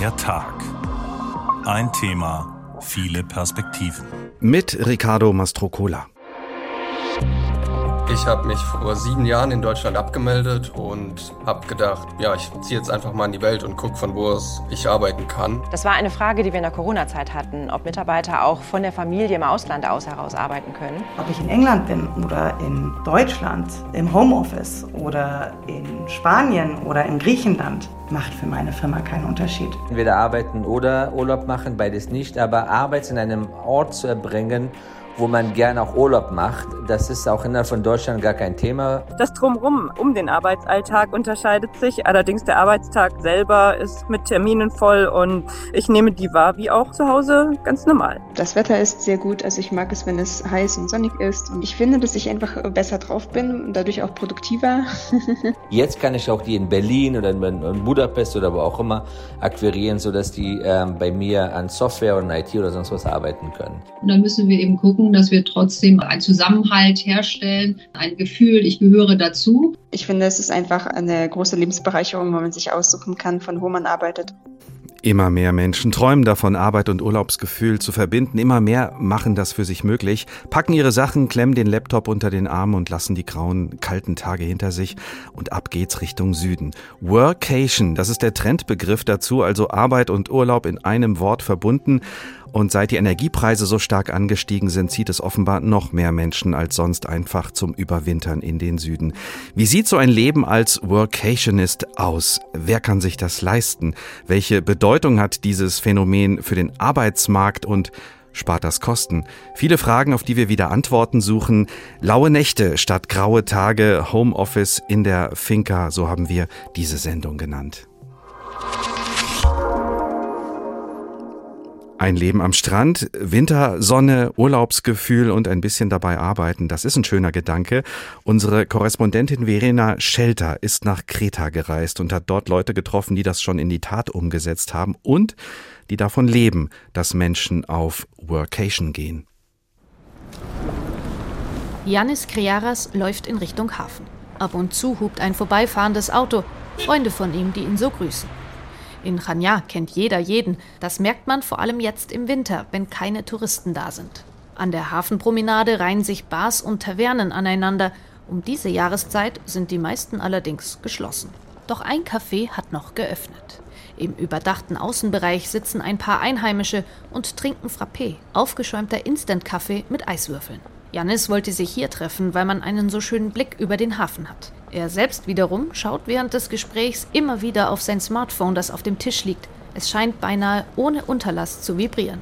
Der Tag. Ein Thema, viele Perspektiven. Mit Ricardo Mastrocola. Ich habe mich vor sieben Jahren in Deutschland abgemeldet und habe gedacht, ja, ich ziehe jetzt einfach mal in die Welt und gucke, von wo aus ich arbeiten kann. Das war eine Frage, die wir in der Corona-Zeit hatten, ob Mitarbeiter auch von der Familie im Ausland aus heraus arbeiten können. Ob ich in England bin oder in Deutschland, im Homeoffice oder in Spanien oder in Griechenland, macht für meine Firma keinen Unterschied. Entweder arbeiten oder Urlaub machen, beides nicht, aber Arbeit in einem Ort zu erbringen, wo man gerne auch Urlaub macht. Das ist auch innerhalb von Deutschland gar kein Thema. Das Drumherum um den Arbeitsalltag unterscheidet sich. Allerdings der Arbeitstag selber ist mit Terminen voll und ich nehme die wahr wie auch zu Hause ganz normal. Das Wetter ist sehr gut. Also ich mag es, wenn es heiß und sonnig ist. Und ich finde, dass ich einfach besser drauf bin und dadurch auch produktiver. Jetzt kann ich auch die in Berlin oder in Budapest oder wo auch immer akquirieren, sodass die ähm, bei mir an Software und IT oder sonst was arbeiten können. Und dann müssen wir eben gucken, dass wir trotzdem einen Zusammenhalt herstellen, ein Gefühl, ich gehöre dazu. Ich finde, es ist einfach eine große Lebensbereicherung, wo man sich aussuchen kann, von wo man arbeitet. Immer mehr Menschen träumen davon, Arbeit und Urlaubsgefühl zu verbinden. Immer mehr machen das für sich möglich, packen ihre Sachen, klemmen den Laptop unter den Arm und lassen die grauen, kalten Tage hinter sich. Und ab geht's Richtung Süden. Workation, das ist der Trendbegriff dazu, also Arbeit und Urlaub in einem Wort verbunden. Und seit die Energiepreise so stark angestiegen sind, zieht es offenbar noch mehr Menschen als sonst einfach zum Überwintern in den Süden. Wie sieht so ein Leben als Workationist aus? Wer kann sich das leisten? Welche Bedeutung hat dieses Phänomen für den Arbeitsmarkt und spart das Kosten? Viele Fragen, auf die wir wieder Antworten suchen. Laue Nächte statt graue Tage, Homeoffice in der Finca, so haben wir diese Sendung genannt. Ein Leben am Strand, Wintersonne, Urlaubsgefühl und ein bisschen dabei arbeiten, das ist ein schöner Gedanke. Unsere Korrespondentin Verena Schelter ist nach Kreta gereist und hat dort Leute getroffen, die das schon in die Tat umgesetzt haben und die davon leben, dass Menschen auf Workation gehen. Janis Kriaras läuft in Richtung Hafen. Ab und zu hupt ein vorbeifahrendes Auto, Freunde von ihm, die ihn so grüßen. In Chania kennt jeder jeden. Das merkt man vor allem jetzt im Winter, wenn keine Touristen da sind. An der Hafenpromenade reihen sich Bars und Tavernen aneinander. Um diese Jahreszeit sind die meisten allerdings geschlossen. Doch ein Café hat noch geöffnet. Im überdachten Außenbereich sitzen ein paar Einheimische und trinken Frappé, aufgeschäumter Instant-Kaffee mit Eiswürfeln. Janis wollte sich hier treffen, weil man einen so schönen Blick über den Hafen hat. Er selbst wiederum schaut während des Gesprächs immer wieder auf sein Smartphone, das auf dem Tisch liegt. Es scheint beinahe ohne Unterlass zu vibrieren.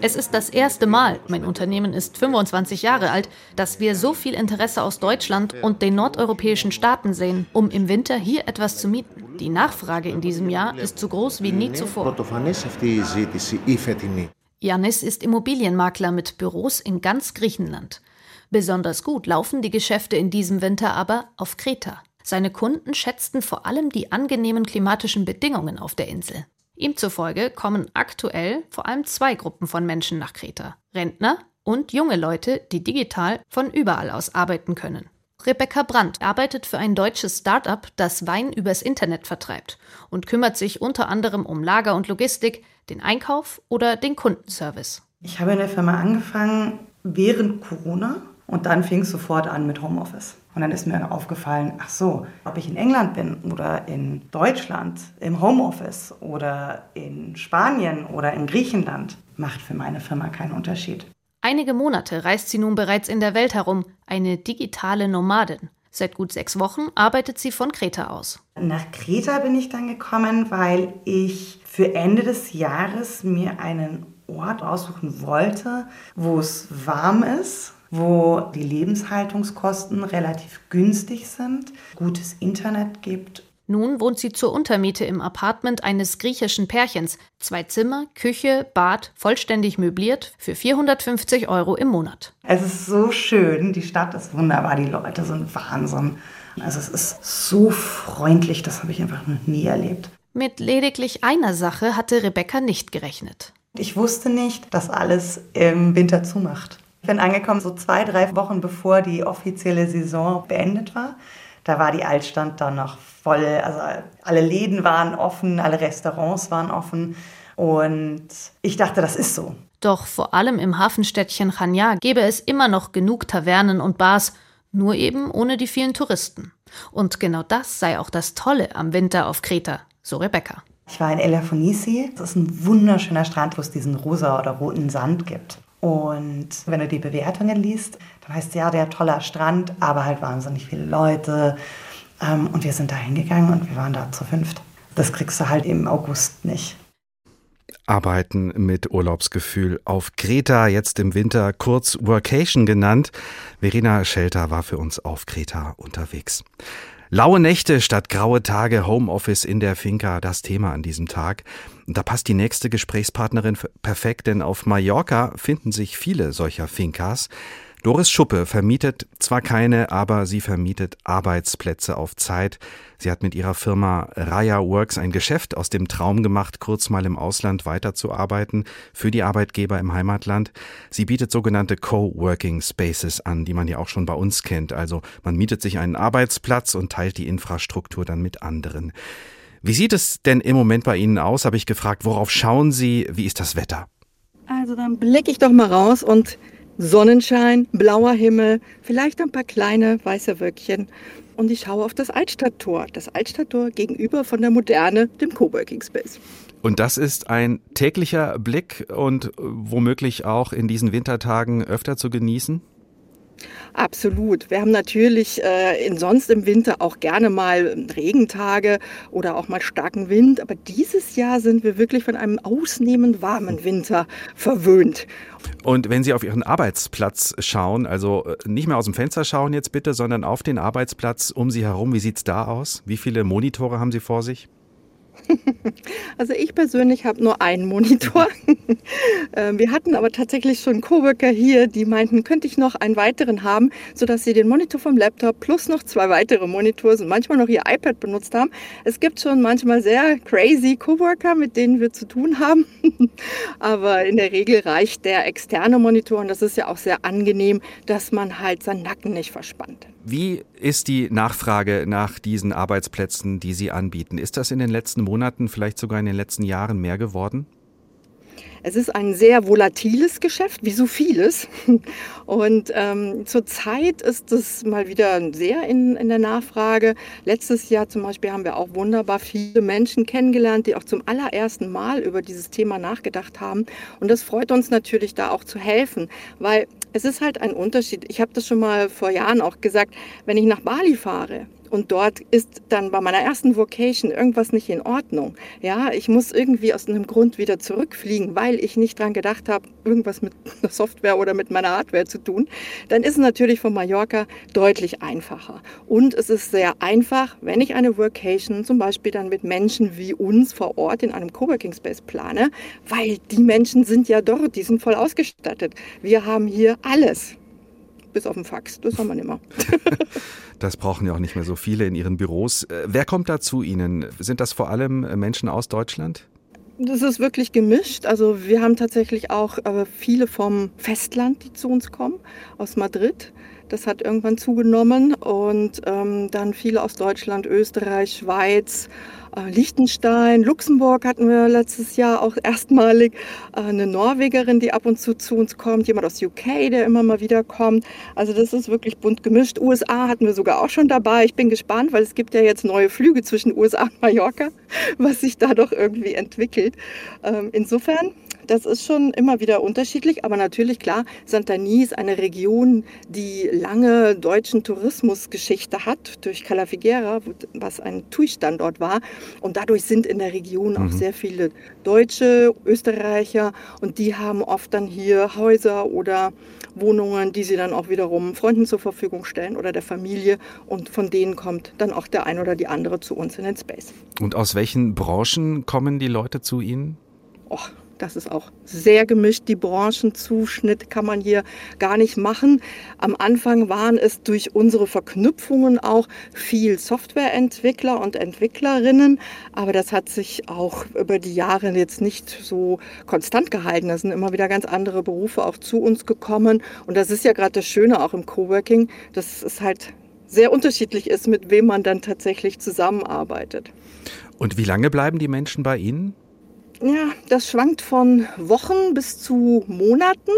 Es ist das erste Mal, mein Unternehmen ist 25 Jahre alt, dass wir so viel Interesse aus Deutschland und den nordeuropäischen Staaten sehen, um im Winter hier etwas zu mieten. Die Nachfrage in diesem Jahr ist so groß wie nie zuvor. Janis ist Immobilienmakler mit Büros in ganz Griechenland. Besonders gut laufen die Geschäfte in diesem Winter aber auf Kreta. Seine Kunden schätzten vor allem die angenehmen klimatischen Bedingungen auf der Insel. Ihm zufolge kommen aktuell vor allem zwei Gruppen von Menschen nach Kreta. Rentner und junge Leute, die digital von überall aus arbeiten können. Rebecca Brandt arbeitet für ein deutsches Start-up, das Wein übers Internet vertreibt und kümmert sich unter anderem um Lager und Logistik, den Einkauf oder den Kundenservice. Ich habe in der Firma angefangen während Corona und dann fing es sofort an mit Homeoffice. Und dann ist mir aufgefallen, ach so, ob ich in England bin oder in Deutschland im Homeoffice oder in Spanien oder in Griechenland, macht für meine Firma keinen Unterschied. Einige Monate reist sie nun bereits in der Welt herum, eine digitale Nomadin. Seit gut sechs Wochen arbeitet sie von Kreta aus. Nach Kreta bin ich dann gekommen, weil ich für Ende des Jahres mir einen Ort aussuchen wollte, wo es warm ist, wo die Lebenshaltungskosten relativ günstig sind, gutes Internet gibt nun wohnt sie zur Untermiete im Apartment eines griechischen Pärchens. Zwei Zimmer, Küche, Bad, vollständig möbliert für 450 Euro im Monat. Es ist so schön, die Stadt ist wunderbar, die Leute sind Wahnsinn. Also es ist so freundlich, das habe ich einfach noch nie erlebt. Mit lediglich einer Sache hatte Rebecca nicht gerechnet. Ich wusste nicht, dass alles im Winter zumacht. Ich bin angekommen so zwei, drei Wochen bevor die offizielle Saison beendet war. Da war die Altstadt dann noch voll, also alle Läden waren offen, alle Restaurants waren offen. Und ich dachte, das ist so. Doch vor allem im Hafenstädtchen Chania gäbe es immer noch genug Tavernen und Bars, nur eben ohne die vielen Touristen. Und genau das sei auch das Tolle am Winter auf Kreta, so Rebecca. Ich war in Elafonisi. Das ist ein wunderschöner Strand, wo es diesen rosa oder roten Sand gibt. Und wenn du die Bewertungen liest, dann heißt es ja, der toller Strand, aber halt wahnsinnig viele Leute. Ähm, und wir sind da hingegangen und wir waren da zu fünft. Das kriegst du halt im August nicht. Arbeiten mit Urlaubsgefühl auf Kreta, jetzt im Winter kurz Workation genannt. Verena Schelter war für uns auf Kreta unterwegs. Laue Nächte statt graue Tage, Homeoffice in der Finca, das Thema an diesem Tag. Da passt die nächste Gesprächspartnerin perfekt, denn auf Mallorca finden sich viele solcher Fincas. Doris Schuppe vermietet zwar keine, aber sie vermietet Arbeitsplätze auf Zeit. Sie hat mit ihrer Firma Raya Works ein Geschäft aus dem Traum gemacht, kurz mal im Ausland weiterzuarbeiten für die Arbeitgeber im Heimatland. Sie bietet sogenannte Coworking Spaces an, die man ja auch schon bei uns kennt. Also man mietet sich einen Arbeitsplatz und teilt die Infrastruktur dann mit anderen. Wie sieht es denn im Moment bei Ihnen aus? Habe ich gefragt. Worauf schauen Sie? Wie ist das Wetter? Also dann blicke ich doch mal raus und Sonnenschein, blauer Himmel, vielleicht ein paar kleine weiße Wölkchen. Und ich schaue auf das Altstadttor. Das Altstadttor gegenüber von der Moderne, dem Coworking Space. Und das ist ein täglicher Blick und womöglich auch in diesen Wintertagen öfter zu genießen? Absolut. Wir haben natürlich äh, in sonst im Winter auch gerne mal Regentage oder auch mal starken Wind, aber dieses Jahr sind wir wirklich von einem ausnehmend warmen Winter verwöhnt. Und wenn Sie auf Ihren Arbeitsplatz schauen, also äh, nicht mehr aus dem Fenster schauen jetzt bitte, sondern auf den Arbeitsplatz um Sie herum, wie sieht es da aus? Wie viele Monitore haben Sie vor sich? Also ich persönlich habe nur einen Monitor. Ähm, wir hatten aber tatsächlich schon Coworker hier, die meinten, könnte ich noch einen weiteren haben, sodass sie den Monitor vom Laptop plus noch zwei weitere Monitors und manchmal noch ihr iPad benutzt haben. Es gibt schon manchmal sehr crazy Coworker, mit denen wir zu tun haben. aber in der Regel reicht der externe Monitor und das ist ja auch sehr angenehm, dass man halt seinen Nacken nicht verspannt. Wie ist die Nachfrage nach diesen Arbeitsplätzen, die Sie anbieten? Ist das in den letzten Monaten, vielleicht sogar in den letzten Jahren mehr geworden? Es ist ein sehr volatiles Geschäft, wie so vieles. Und ähm, zurzeit ist es mal wieder sehr in, in der Nachfrage. Letztes Jahr zum Beispiel haben wir auch wunderbar viele Menschen kennengelernt, die auch zum allerersten Mal über dieses Thema nachgedacht haben. Und das freut uns natürlich, da auch zu helfen, weil es ist halt ein Unterschied. Ich habe das schon mal vor Jahren auch gesagt, wenn ich nach Bali fahre, und dort ist dann bei meiner ersten Vocation irgendwas nicht in Ordnung. Ja, ich muss irgendwie aus einem Grund wieder zurückfliegen, weil ich nicht dran gedacht habe, irgendwas mit der Software oder mit meiner Hardware zu tun. Dann ist es natürlich von Mallorca deutlich einfacher. Und es ist sehr einfach, wenn ich eine Vocation zum Beispiel dann mit Menschen wie uns vor Ort in einem Coworking Space plane, weil die Menschen sind ja dort, die sind voll ausgestattet. Wir haben hier alles bis auf den Fax. Das haben wir nicht mehr. das brauchen ja auch nicht mehr so viele in ihren Büros. Äh, wer kommt da zu Ihnen? Sind das vor allem äh, Menschen aus Deutschland? Das ist wirklich gemischt. Also wir haben tatsächlich auch äh, viele vom Festland, die zu uns kommen, aus Madrid. Das hat irgendwann zugenommen und ähm, dann viele aus Deutschland, Österreich, Schweiz, äh, Liechtenstein, Luxemburg hatten wir letztes Jahr auch erstmalig. Äh, eine Norwegerin, die ab und zu zu uns kommt, jemand aus UK, der immer mal wieder kommt. Also das ist wirklich bunt gemischt. USA hatten wir sogar auch schon dabei. Ich bin gespannt, weil es gibt ja jetzt neue Flüge zwischen USA und Mallorca, was sich da doch irgendwie entwickelt. Ähm, insofern das ist schon immer wieder unterschiedlich, aber natürlich klar, Santani ist eine Region, die lange deutschen Tourismusgeschichte hat durch Cala Figuera, was ein TUI-Standort war. Und dadurch sind in der Region auch mhm. sehr viele Deutsche, Österreicher und die haben oft dann hier Häuser oder Wohnungen, die sie dann auch wiederum Freunden zur Verfügung stellen oder der Familie und von denen kommt dann auch der ein oder die andere zu uns in den Space. Und aus welchen Branchen kommen die Leute zu Ihnen? Och, das ist auch sehr gemischt. Die Branchenzuschnitt kann man hier gar nicht machen. Am Anfang waren es durch unsere Verknüpfungen auch viel Softwareentwickler und Entwicklerinnen. Aber das hat sich auch über die Jahre jetzt nicht so konstant gehalten. Da sind immer wieder ganz andere Berufe auch zu uns gekommen. Und das ist ja gerade das Schöne auch im Coworking. Das ist halt sehr unterschiedlich ist, mit wem man dann tatsächlich zusammenarbeitet. Und wie lange bleiben die Menschen bei Ihnen? Ja, das schwankt von Wochen bis zu Monaten.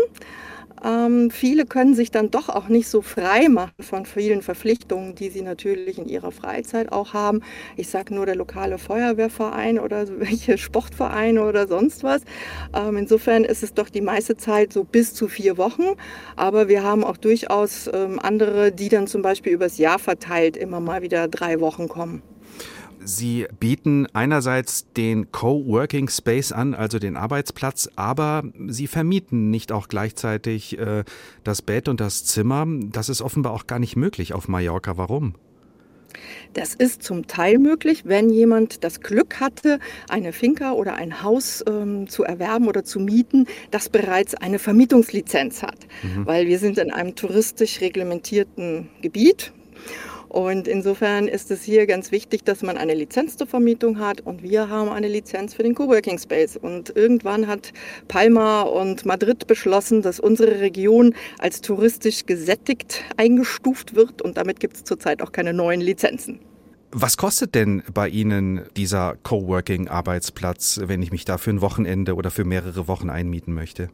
Ähm, viele können sich dann doch auch nicht so frei machen von vielen Verpflichtungen, die sie natürlich in ihrer Freizeit auch haben. Ich sage nur der lokale Feuerwehrverein oder welche Sportvereine oder sonst was. Ähm, insofern ist es doch die meiste Zeit so bis zu vier Wochen. Aber wir haben auch durchaus ähm, andere, die dann zum Beispiel übers Jahr verteilt immer mal wieder drei Wochen kommen. Sie bieten einerseits den Coworking Space an, also den Arbeitsplatz, aber Sie vermieten nicht auch gleichzeitig äh, das Bett und das Zimmer. Das ist offenbar auch gar nicht möglich auf Mallorca. Warum? Das ist zum Teil möglich, wenn jemand das Glück hatte, eine Finca oder ein Haus ähm, zu erwerben oder zu mieten, das bereits eine Vermietungslizenz hat. Mhm. Weil wir sind in einem touristisch reglementierten Gebiet. Und insofern ist es hier ganz wichtig, dass man eine Lizenz zur Vermietung hat und wir haben eine Lizenz für den Coworking Space. Und irgendwann hat Palma und Madrid beschlossen, dass unsere Region als touristisch gesättigt eingestuft wird und damit gibt es zurzeit auch keine neuen Lizenzen. Was kostet denn bei Ihnen dieser Coworking-Arbeitsplatz, wenn ich mich da für ein Wochenende oder für mehrere Wochen einmieten möchte?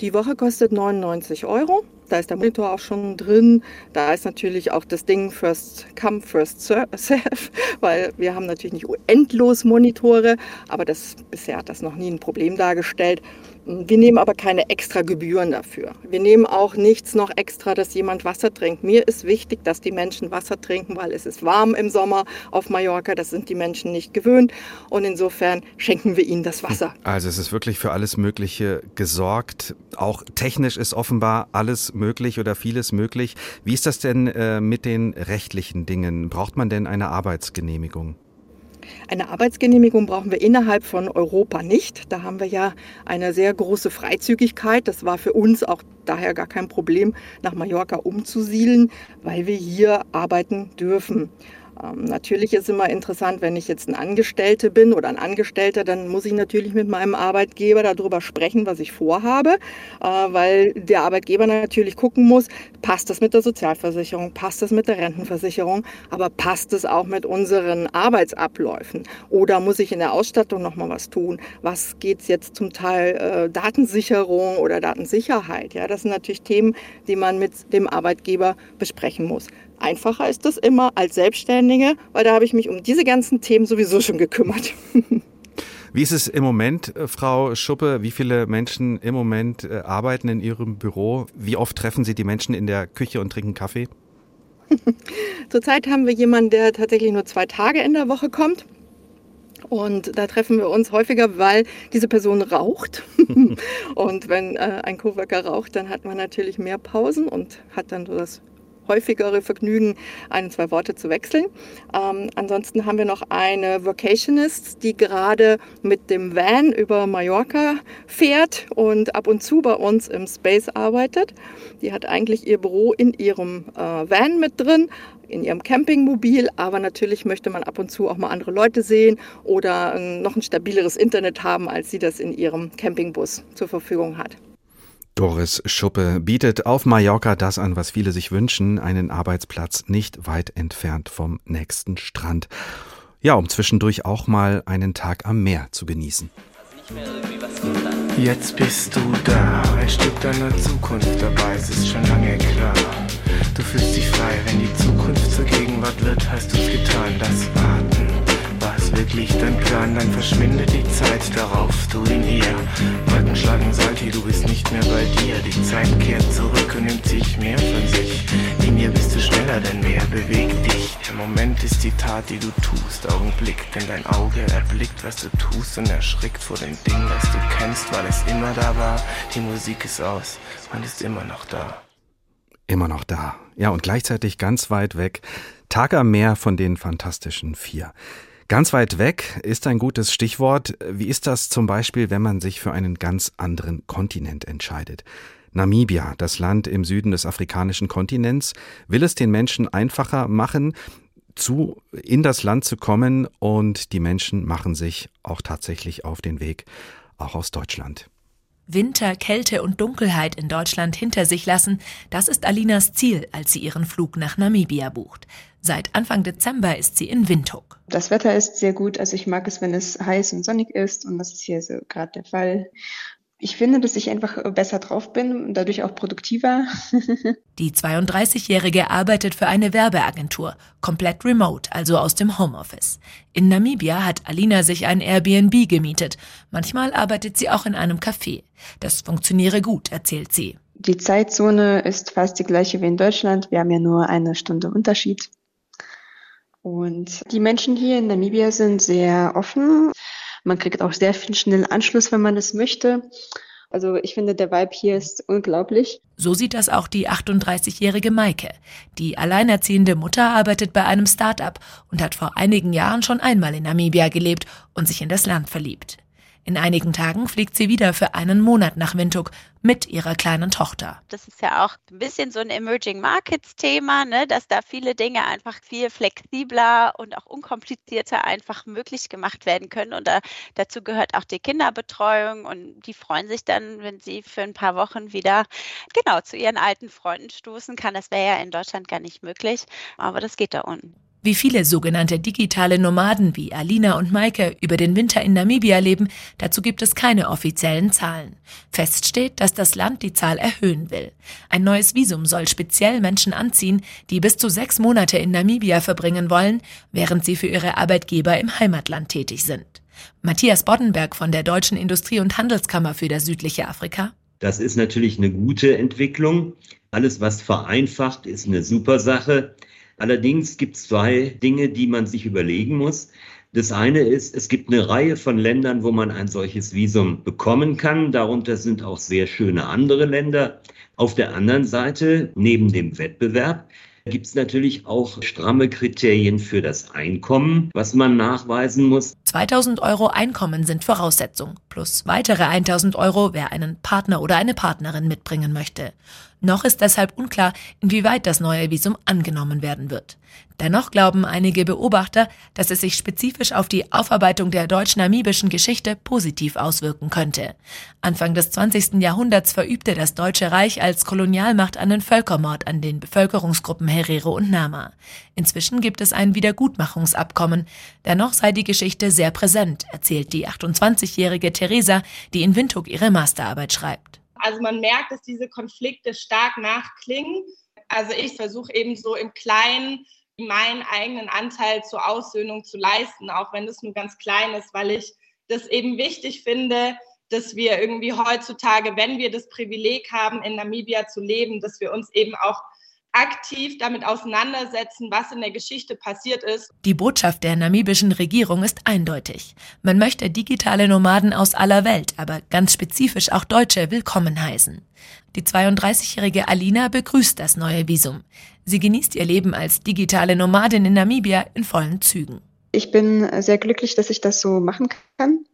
Die Woche kostet 99 Euro. Da ist der Monitor auch schon drin. Da ist natürlich auch das Ding First Come, First Serve, weil wir haben natürlich nicht endlos Monitore, aber das, bisher hat das noch nie ein Problem dargestellt. Wir nehmen aber keine extra Gebühren dafür. Wir nehmen auch nichts noch extra, dass jemand Wasser trinkt. Mir ist wichtig, dass die Menschen Wasser trinken, weil es ist warm im Sommer auf Mallorca. Das sind die Menschen nicht gewöhnt. Und insofern schenken wir ihnen das Wasser. Also es ist wirklich für alles Mögliche gesorgt. Auch technisch ist offenbar alles möglich oder vieles möglich. Wie ist das denn äh, mit den rechtlichen Dingen? Braucht man denn eine Arbeitsgenehmigung? Eine Arbeitsgenehmigung brauchen wir innerhalb von Europa nicht. Da haben wir ja eine sehr große Freizügigkeit. Das war für uns auch daher gar kein Problem, nach Mallorca umzusiedeln, weil wir hier arbeiten dürfen. Ähm, natürlich ist immer interessant, wenn ich jetzt ein Angestellte bin oder ein Angestellter, dann muss ich natürlich mit meinem Arbeitgeber darüber sprechen, was ich vorhabe, äh, weil der Arbeitgeber natürlich gucken muss, passt das mit der Sozialversicherung, passt das mit der Rentenversicherung, aber passt es auch mit unseren Arbeitsabläufen oder muss ich in der Ausstattung noch mal was tun? Was geht jetzt zum Teil äh, Datensicherung oder Datensicherheit? Ja, das sind natürlich Themen, die man mit dem Arbeitgeber besprechen muss. Einfacher ist das immer als Selbstständige, weil da habe ich mich um diese ganzen Themen sowieso schon gekümmert. Wie ist es im Moment, äh, Frau Schuppe? Wie viele Menschen im Moment äh, arbeiten in Ihrem Büro? Wie oft treffen Sie die Menschen in der Küche und trinken Kaffee? Zurzeit haben wir jemanden, der tatsächlich nur zwei Tage in der Woche kommt. Und da treffen wir uns häufiger, weil diese Person raucht. und wenn äh, ein Coworker raucht, dann hat man natürlich mehr Pausen und hat dann so das häufigere Vergnügen, ein, zwei Worte zu wechseln. Ähm, ansonsten haben wir noch eine Vocationist, die gerade mit dem Van über Mallorca fährt und ab und zu bei uns im Space arbeitet. Die hat eigentlich ihr Büro in ihrem äh, Van mit drin, in ihrem Campingmobil, aber natürlich möchte man ab und zu auch mal andere Leute sehen oder äh, noch ein stabileres Internet haben, als sie das in ihrem Campingbus zur Verfügung hat. Doris Schuppe bietet auf Mallorca das an, was viele sich wünschen, einen Arbeitsplatz nicht weit entfernt vom nächsten Strand. Ja, um zwischendurch auch mal einen Tag am Meer zu genießen. Jetzt bist du da, ein Stück deiner Zukunft dabei, es ist schon lange klar. Du fühlst dich frei, wenn die Zukunft zur Gegenwart wird, hast du's getan, das Warten wirklich dein Plan, dann verschwindet die Zeit, darauf du ihn hier. Wolken schlagen Salti, du bist nicht mehr bei dir. Die Zeit kehrt zurück und nimmt sich mehr von sich. In mir bist du schneller, denn mehr bewegt dich. Der Moment ist die Tat, die du tust, Augenblick, denn dein Auge erblickt, was du tust und erschrickt vor dem Ding, das du kennst, weil es immer da war. Die Musik ist aus, man ist immer noch da. Immer noch da. Ja, und gleichzeitig ganz weit weg. Tag am Meer von den Fantastischen Vier. Ganz weit weg ist ein gutes Stichwort. Wie ist das zum Beispiel, wenn man sich für einen ganz anderen Kontinent entscheidet? Namibia, das Land im Süden des afrikanischen Kontinents, will es den Menschen einfacher machen, zu, in das Land zu kommen und die Menschen machen sich auch tatsächlich auf den Weg, auch aus Deutschland. Winter, Kälte und Dunkelheit in Deutschland hinter sich lassen, das ist Alinas Ziel, als sie ihren Flug nach Namibia bucht. Seit Anfang Dezember ist sie in Windhoek. Das Wetter ist sehr gut, also ich mag es, wenn es heiß und sonnig ist und das ist hier so gerade der Fall. Ich finde, dass ich einfach besser drauf bin und dadurch auch produktiver. Die 32-Jährige arbeitet für eine Werbeagentur, komplett remote, also aus dem Homeoffice. In Namibia hat Alina sich ein Airbnb gemietet. Manchmal arbeitet sie auch in einem Café. Das funktioniere gut, erzählt sie. Die Zeitzone ist fast die gleiche wie in Deutschland. Wir haben ja nur eine Stunde Unterschied. Und die Menschen hier in Namibia sind sehr offen. Man kriegt auch sehr viel schnell Anschluss, wenn man es möchte. Also ich finde, der Vibe hier ist unglaublich. So sieht das auch die 38-jährige Maike. Die alleinerziehende Mutter arbeitet bei einem Start-up und hat vor einigen Jahren schon einmal in Namibia gelebt und sich in das Land verliebt. In einigen Tagen fliegt sie wieder für einen Monat nach Windhoek mit ihrer kleinen Tochter. Das ist ja auch ein bisschen so ein Emerging Markets Thema, ne, dass da viele Dinge einfach viel flexibler und auch unkomplizierter einfach möglich gemacht werden können. Und da, dazu gehört auch die Kinderbetreuung und die freuen sich dann, wenn sie für ein paar Wochen wieder genau zu ihren alten Freunden stoßen kann. Das wäre ja in Deutschland gar nicht möglich, aber das geht da unten. Wie viele sogenannte digitale Nomaden wie Alina und Maike über den Winter in Namibia leben, dazu gibt es keine offiziellen Zahlen. Fest steht, dass das Land die Zahl erhöhen will. Ein neues Visum soll speziell Menschen anziehen, die bis zu sechs Monate in Namibia verbringen wollen, während sie für ihre Arbeitgeber im Heimatland tätig sind. Matthias Boddenberg von der Deutschen Industrie- und Handelskammer für das südliche Afrika. Das ist natürlich eine gute Entwicklung. Alles, was vereinfacht, ist eine super Sache. Allerdings gibt es zwei Dinge, die man sich überlegen muss. Das eine ist, es gibt eine Reihe von Ländern, wo man ein solches Visum bekommen kann. Darunter sind auch sehr schöne andere Länder. Auf der anderen Seite, neben dem Wettbewerb, gibt es natürlich auch stramme Kriterien für das Einkommen, was man nachweisen muss. 2000 Euro Einkommen sind Voraussetzung, plus weitere 1000 Euro, wer einen Partner oder eine Partnerin mitbringen möchte. Noch ist deshalb unklar, inwieweit das neue Visum angenommen werden wird. Dennoch glauben einige Beobachter, dass es sich spezifisch auf die Aufarbeitung der deutsch-namibischen Geschichte positiv auswirken könnte. Anfang des 20. Jahrhunderts verübte das Deutsche Reich als Kolonialmacht einen Völkermord an den Bevölkerungsgruppen Herero und Nama. Inzwischen gibt es ein Wiedergutmachungsabkommen. Dennoch sei die Geschichte sehr präsent, erzählt die 28-jährige Theresa, die in Windhoek ihre Masterarbeit schreibt. Also man merkt, dass diese Konflikte stark nachklingen. Also ich versuche eben so im Kleinen meinen eigenen Anteil zur Aussöhnung zu leisten, auch wenn das nur ganz klein ist, weil ich das eben wichtig finde, dass wir irgendwie heutzutage, wenn wir das Privileg haben, in Namibia zu leben, dass wir uns eben auch aktiv damit auseinandersetzen, was in der Geschichte passiert ist. Die Botschaft der namibischen Regierung ist eindeutig. Man möchte digitale Nomaden aus aller Welt, aber ganz spezifisch auch Deutsche willkommen heißen. Die 32-jährige Alina begrüßt das neue Visum. Sie genießt ihr Leben als digitale Nomadin in Namibia in vollen Zügen. Ich bin sehr glücklich, dass ich das so machen kann.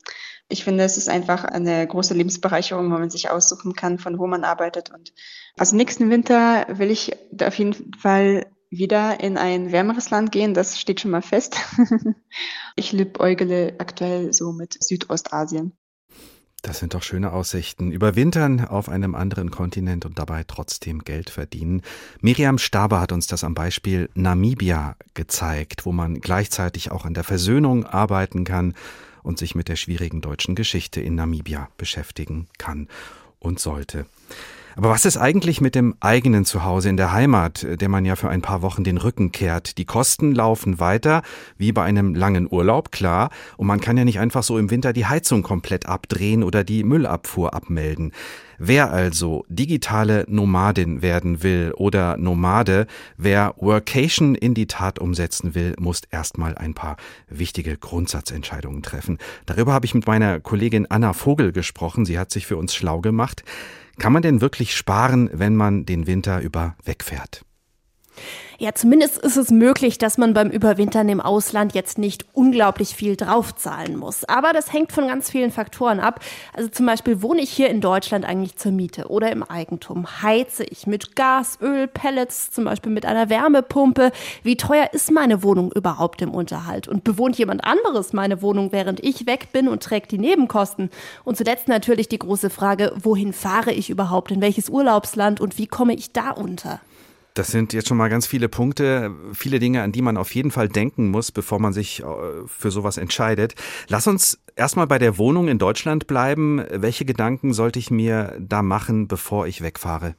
Ich finde, es ist einfach eine große Lebensbereicherung, wo man sich aussuchen kann, von wo man arbeitet. Und also nächsten Winter will ich auf jeden Fall wieder in ein wärmeres Land gehen. Das steht schon mal fest. ich liebäugle aktuell so mit Südostasien. Das sind doch schöne Aussichten. Überwintern auf einem anderen Kontinent und dabei trotzdem Geld verdienen. Miriam Staber hat uns das am Beispiel Namibia gezeigt, wo man gleichzeitig auch an der Versöhnung arbeiten kann und sich mit der schwierigen deutschen Geschichte in Namibia beschäftigen kann und sollte. Aber was ist eigentlich mit dem eigenen Zuhause in der Heimat, der man ja für ein paar Wochen den Rücken kehrt? Die Kosten laufen weiter, wie bei einem langen Urlaub, klar. Und man kann ja nicht einfach so im Winter die Heizung komplett abdrehen oder die Müllabfuhr abmelden. Wer also digitale Nomadin werden will oder Nomade, wer Workation in die Tat umsetzen will, muss erstmal ein paar wichtige Grundsatzentscheidungen treffen. Darüber habe ich mit meiner Kollegin Anna Vogel gesprochen. Sie hat sich für uns schlau gemacht. Kann man denn wirklich sparen, wenn man den Winter über wegfährt? Ja, zumindest ist es möglich, dass man beim Überwintern im Ausland jetzt nicht unglaublich viel draufzahlen muss. Aber das hängt von ganz vielen Faktoren ab. Also zum Beispiel wohne ich hier in Deutschland eigentlich zur Miete oder im Eigentum? Heize ich mit Gas, Öl, Pellets, zum Beispiel mit einer Wärmepumpe? Wie teuer ist meine Wohnung überhaupt im Unterhalt? Und bewohnt jemand anderes meine Wohnung, während ich weg bin und trägt die Nebenkosten? Und zuletzt natürlich die große Frage, wohin fahre ich überhaupt? In welches Urlaubsland und wie komme ich da unter? Das sind jetzt schon mal ganz viele Punkte, viele Dinge, an die man auf jeden Fall denken muss, bevor man sich äh, für sowas entscheidet. Lass uns erstmal bei der Wohnung in Deutschland bleiben. Welche Gedanken sollte ich mir da machen, bevor ich wegfahre?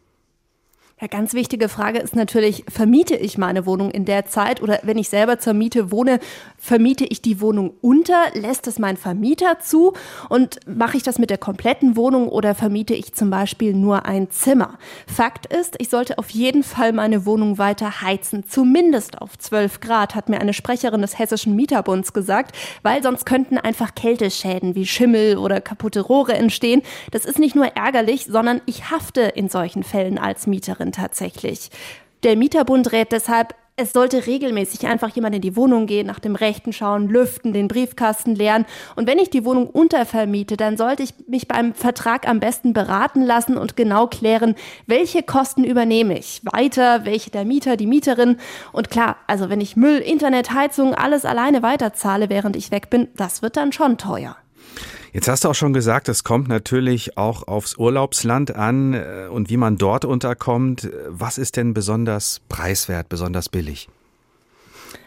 Ja, ganz wichtige Frage ist natürlich, vermiete ich meine Wohnung in der Zeit? Oder wenn ich selber zur Miete wohne, vermiete ich die Wohnung unter, lässt es mein Vermieter zu? Und mache ich das mit der kompletten Wohnung oder vermiete ich zum Beispiel nur ein Zimmer? Fakt ist, ich sollte auf jeden Fall meine Wohnung weiter heizen, zumindest auf 12 Grad, hat mir eine Sprecherin des Hessischen Mieterbunds gesagt, weil sonst könnten einfach Kälteschäden wie Schimmel oder kaputte Rohre entstehen. Das ist nicht nur ärgerlich, sondern ich hafte in solchen Fällen als Mieterin tatsächlich. Der Mieterbund rät deshalb, es sollte regelmäßig einfach jemand in die Wohnung gehen, nach dem Rechten schauen, lüften, den Briefkasten leeren. Und wenn ich die Wohnung untervermiete, dann sollte ich mich beim Vertrag am besten beraten lassen und genau klären, welche Kosten übernehme ich weiter, welche der Mieter, die Mieterin. Und klar, also wenn ich Müll, Internet, Heizung, alles alleine weiterzahle, während ich weg bin, das wird dann schon teuer. Jetzt hast du auch schon gesagt, es kommt natürlich auch aufs Urlaubsland an äh, und wie man dort unterkommt. Was ist denn besonders preiswert, besonders billig?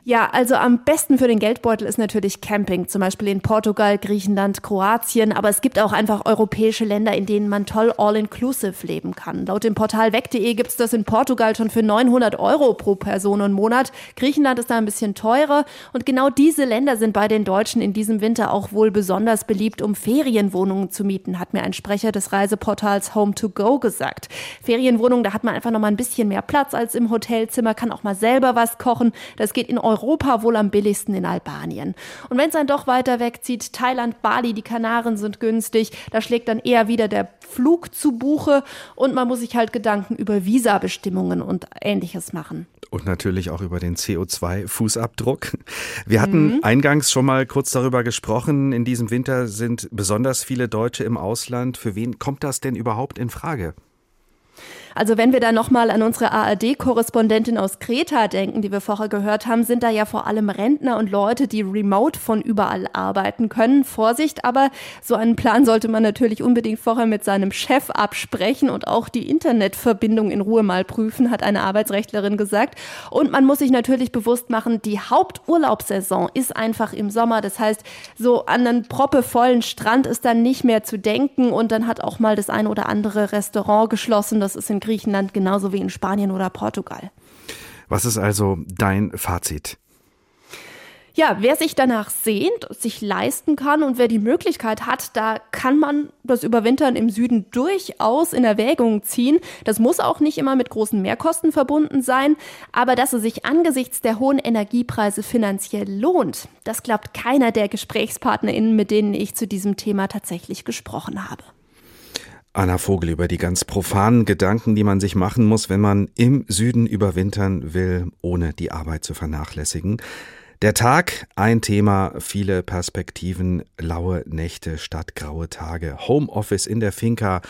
Ja, also am besten für den Geldbeutel ist natürlich Camping, zum Beispiel in Portugal, Griechenland, Kroatien. Aber es gibt auch einfach europäische Länder, in denen man toll all-inclusive leben kann. Laut dem Portal weg.de gibt es das in Portugal schon für 900 Euro pro Person und Monat. Griechenland ist da ein bisschen teurer. Und genau diese Länder sind bei den Deutschen in diesem Winter auch wohl besonders beliebt, um Ferienwohnungen zu mieten, hat mir ein Sprecher des Reiseportals Home to Go gesagt. Ferienwohnungen, da hat man einfach noch mal ein bisschen mehr Platz als im Hotelzimmer, kann auch mal selber was kochen. Das geht in Europa wohl am billigsten in Albanien. Und wenn es dann doch weiter wegzieht, Thailand, Bali, die Kanaren sind günstig, da schlägt dann eher wieder der Flug zu Buche und man muss sich halt Gedanken über Visabestimmungen und ähnliches machen und natürlich auch über den CO2-Fußabdruck. Wir hatten mhm. eingangs schon mal kurz darüber gesprochen. In diesem Winter sind besonders viele Deutsche im Ausland. Für wen kommt das denn überhaupt in Frage? Also wenn wir da nochmal an unsere ARD-Korrespondentin aus Kreta denken, die wir vorher gehört haben, sind da ja vor allem Rentner und Leute, die remote von überall arbeiten können. Vorsicht, aber so einen Plan sollte man natürlich unbedingt vorher mit seinem Chef absprechen und auch die Internetverbindung in Ruhe mal prüfen, hat eine Arbeitsrechtlerin gesagt. Und man muss sich natürlich bewusst machen, die Haupturlaubssaison ist einfach im Sommer. Das heißt, so an einen proppevollen Strand ist dann nicht mehr zu denken und dann hat auch mal das eine oder andere Restaurant geschlossen. Das ist in Griechenland genauso wie in Spanien oder Portugal. Was ist also dein Fazit? Ja, wer sich danach sehnt, sich leisten kann und wer die Möglichkeit hat, da kann man das Überwintern im Süden durchaus in Erwägung ziehen. Das muss auch nicht immer mit großen Mehrkosten verbunden sein, aber dass es sich angesichts der hohen Energiepreise finanziell lohnt, das glaubt keiner der GesprächspartnerInnen, mit denen ich zu diesem Thema tatsächlich gesprochen habe. Anna Vogel über die ganz profanen Gedanken, die man sich machen muss, wenn man im Süden überwintern will, ohne die Arbeit zu vernachlässigen. Der Tag, ein Thema, viele Perspektiven, laue Nächte statt graue Tage. Homeoffice in der Finca,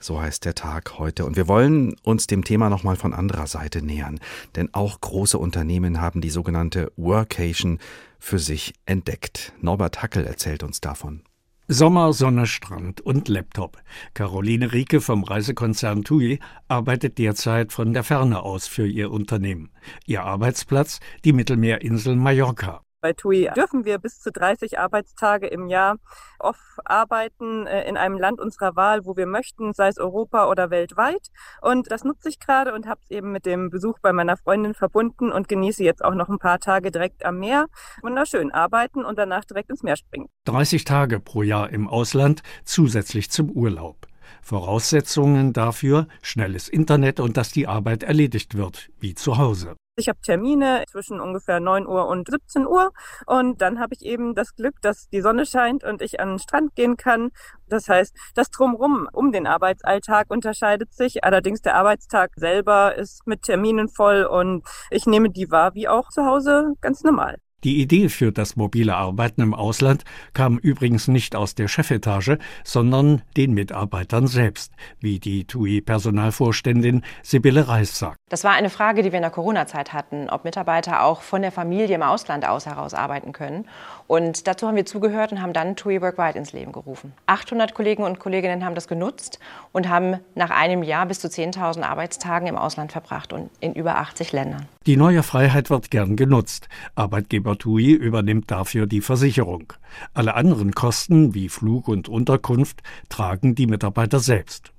so heißt der Tag heute. Und wir wollen uns dem Thema nochmal von anderer Seite nähern. Denn auch große Unternehmen haben die sogenannte Workation für sich entdeckt. Norbert Hackel erzählt uns davon. Sommer, Sonne, Strand und Laptop. Caroline Rieke vom Reisekonzern TUI arbeitet derzeit von der Ferne aus für ihr Unternehmen. Ihr Arbeitsplatz die Mittelmeerinsel Mallorca. Bei TUI dürfen wir bis zu 30 Arbeitstage im Jahr off arbeiten äh, in einem Land unserer Wahl, wo wir möchten, sei es Europa oder weltweit. Und das nutze ich gerade und habe es eben mit dem Besuch bei meiner Freundin verbunden und genieße jetzt auch noch ein paar Tage direkt am Meer. Wunderschön arbeiten und danach direkt ins Meer springen. 30 Tage pro Jahr im Ausland zusätzlich zum Urlaub. Voraussetzungen dafür schnelles Internet und dass die Arbeit erledigt wird, wie zu Hause. Ich habe Termine zwischen ungefähr 9 Uhr und 17 Uhr und dann habe ich eben das Glück, dass die Sonne scheint und ich an den Strand gehen kann. Das heißt, das Drumrum um den Arbeitsalltag unterscheidet sich. Allerdings der Arbeitstag selber ist mit Terminen voll und ich nehme die wahr wie auch zu Hause ganz normal. Die Idee für das mobile Arbeiten im Ausland kam übrigens nicht aus der Chefetage, sondern den Mitarbeitern selbst, wie die TUI-Personalvorständin Sibylle Reis sagt. Das war eine Frage, die wir in der Corona-Zeit hatten, ob Mitarbeiter auch von der Familie im Ausland aus heraus arbeiten können. Und dazu haben wir zugehört und haben dann TUI Workwide ins Leben gerufen. 800 Kollegen und Kolleginnen haben das genutzt und haben nach einem Jahr bis zu 10.000 Arbeitstagen im Ausland verbracht und in über 80 Ländern. Die neue Freiheit wird gern genutzt. Arbeitgeber TUI übernimmt dafür die Versicherung. Alle anderen Kosten wie Flug und Unterkunft tragen die Mitarbeiter selbst.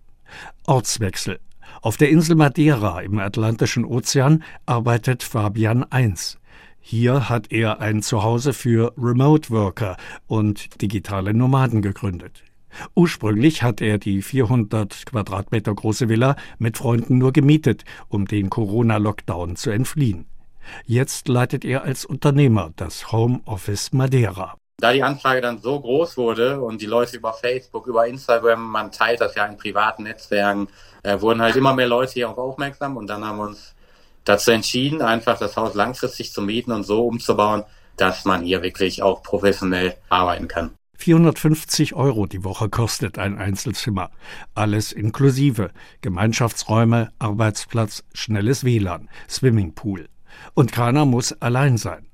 Ortswechsel. Auf der Insel Madeira im Atlantischen Ozean arbeitet Fabian 1. Hier hat er ein Zuhause für Remote Worker und digitale Nomaden gegründet. Ursprünglich hat er die 400 Quadratmeter große Villa mit Freunden nur gemietet, um den Corona-Lockdown zu entfliehen. Jetzt leitet er als Unternehmer das Home Office Madeira. Da die Anfrage dann so groß wurde und die Leute über Facebook, über Instagram, man teilt das ja in privaten Netzwerken, äh, wurden halt immer mehr Leute hier auch aufmerksam und dann haben wir uns dazu entschieden, einfach das Haus langfristig zu mieten und so umzubauen, dass man hier wirklich auch professionell arbeiten kann. 450 Euro die Woche kostet ein Einzelzimmer. Alles inklusive. Gemeinschaftsräume, Arbeitsplatz, schnelles WLAN, Swimmingpool. Und keiner muss allein sein.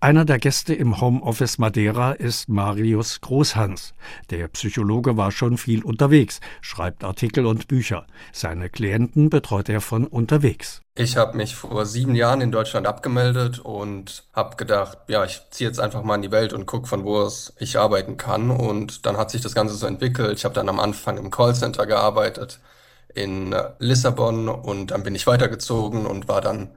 Einer der Gäste im Homeoffice Madeira ist Marius Großhans. Der Psychologe war schon viel unterwegs, schreibt Artikel und Bücher. Seine Klienten betreut er von unterwegs. Ich habe mich vor sieben Jahren in Deutschland abgemeldet und habe gedacht, ja, ich ziehe jetzt einfach mal in die Welt und gucke, von wo aus ich arbeiten kann. Und dann hat sich das Ganze so entwickelt. Ich habe dann am Anfang im Callcenter gearbeitet in Lissabon und dann bin ich weitergezogen und war dann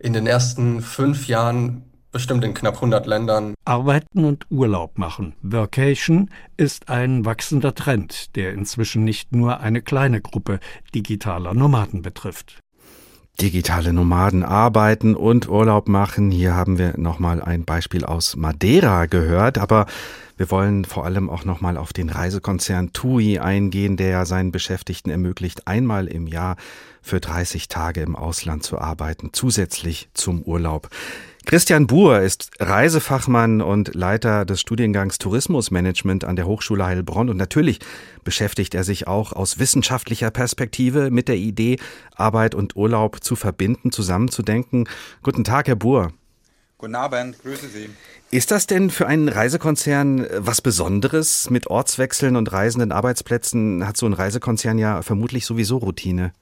in den ersten fünf Jahren bestimmt in knapp 100 Ländern. Arbeiten und Urlaub machen. Workation ist ein wachsender Trend, der inzwischen nicht nur eine kleine Gruppe digitaler Nomaden betrifft. Digitale Nomaden arbeiten und Urlaub machen. Hier haben wir nochmal ein Beispiel aus Madeira gehört, aber wir wollen vor allem auch nochmal auf den Reisekonzern TUI eingehen, der seinen Beschäftigten ermöglicht, einmal im Jahr für 30 Tage im Ausland zu arbeiten, zusätzlich zum Urlaub. Christian Buhr ist Reisefachmann und Leiter des Studiengangs Tourismusmanagement an der Hochschule Heilbronn und natürlich beschäftigt er sich auch aus wissenschaftlicher Perspektive mit der Idee, Arbeit und Urlaub zu verbinden, zusammenzudenken. Guten Tag, Herr Buhr. Guten Abend, grüße Sie. Ist das denn für einen Reisekonzern was Besonderes? Mit Ortswechseln und reisenden Arbeitsplätzen hat so ein Reisekonzern ja vermutlich sowieso Routine.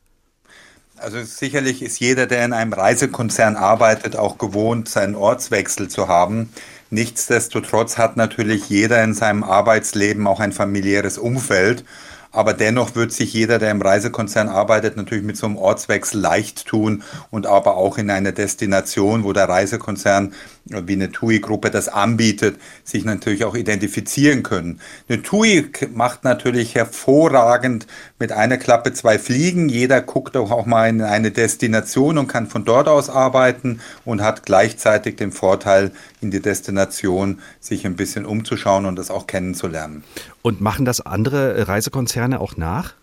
Also sicherlich ist jeder, der in einem Reisekonzern arbeitet, auch gewohnt, seinen Ortswechsel zu haben. Nichtsdestotrotz hat natürlich jeder in seinem Arbeitsleben auch ein familiäres Umfeld. Aber dennoch wird sich jeder, der im Reisekonzern arbeitet, natürlich mit so einem Ortswechsel leicht tun und aber auch in einer Destination, wo der Reisekonzern wie eine TUI-Gruppe das anbietet, sich natürlich auch identifizieren können. Eine TUI macht natürlich hervorragend mit einer Klappe zwei Fliegen. Jeder guckt auch mal in eine Destination und kann von dort aus arbeiten und hat gleichzeitig den Vorteil, in die Destination sich ein bisschen umzuschauen und das auch kennenzulernen. Und machen das andere Reisekonzerne auch nach?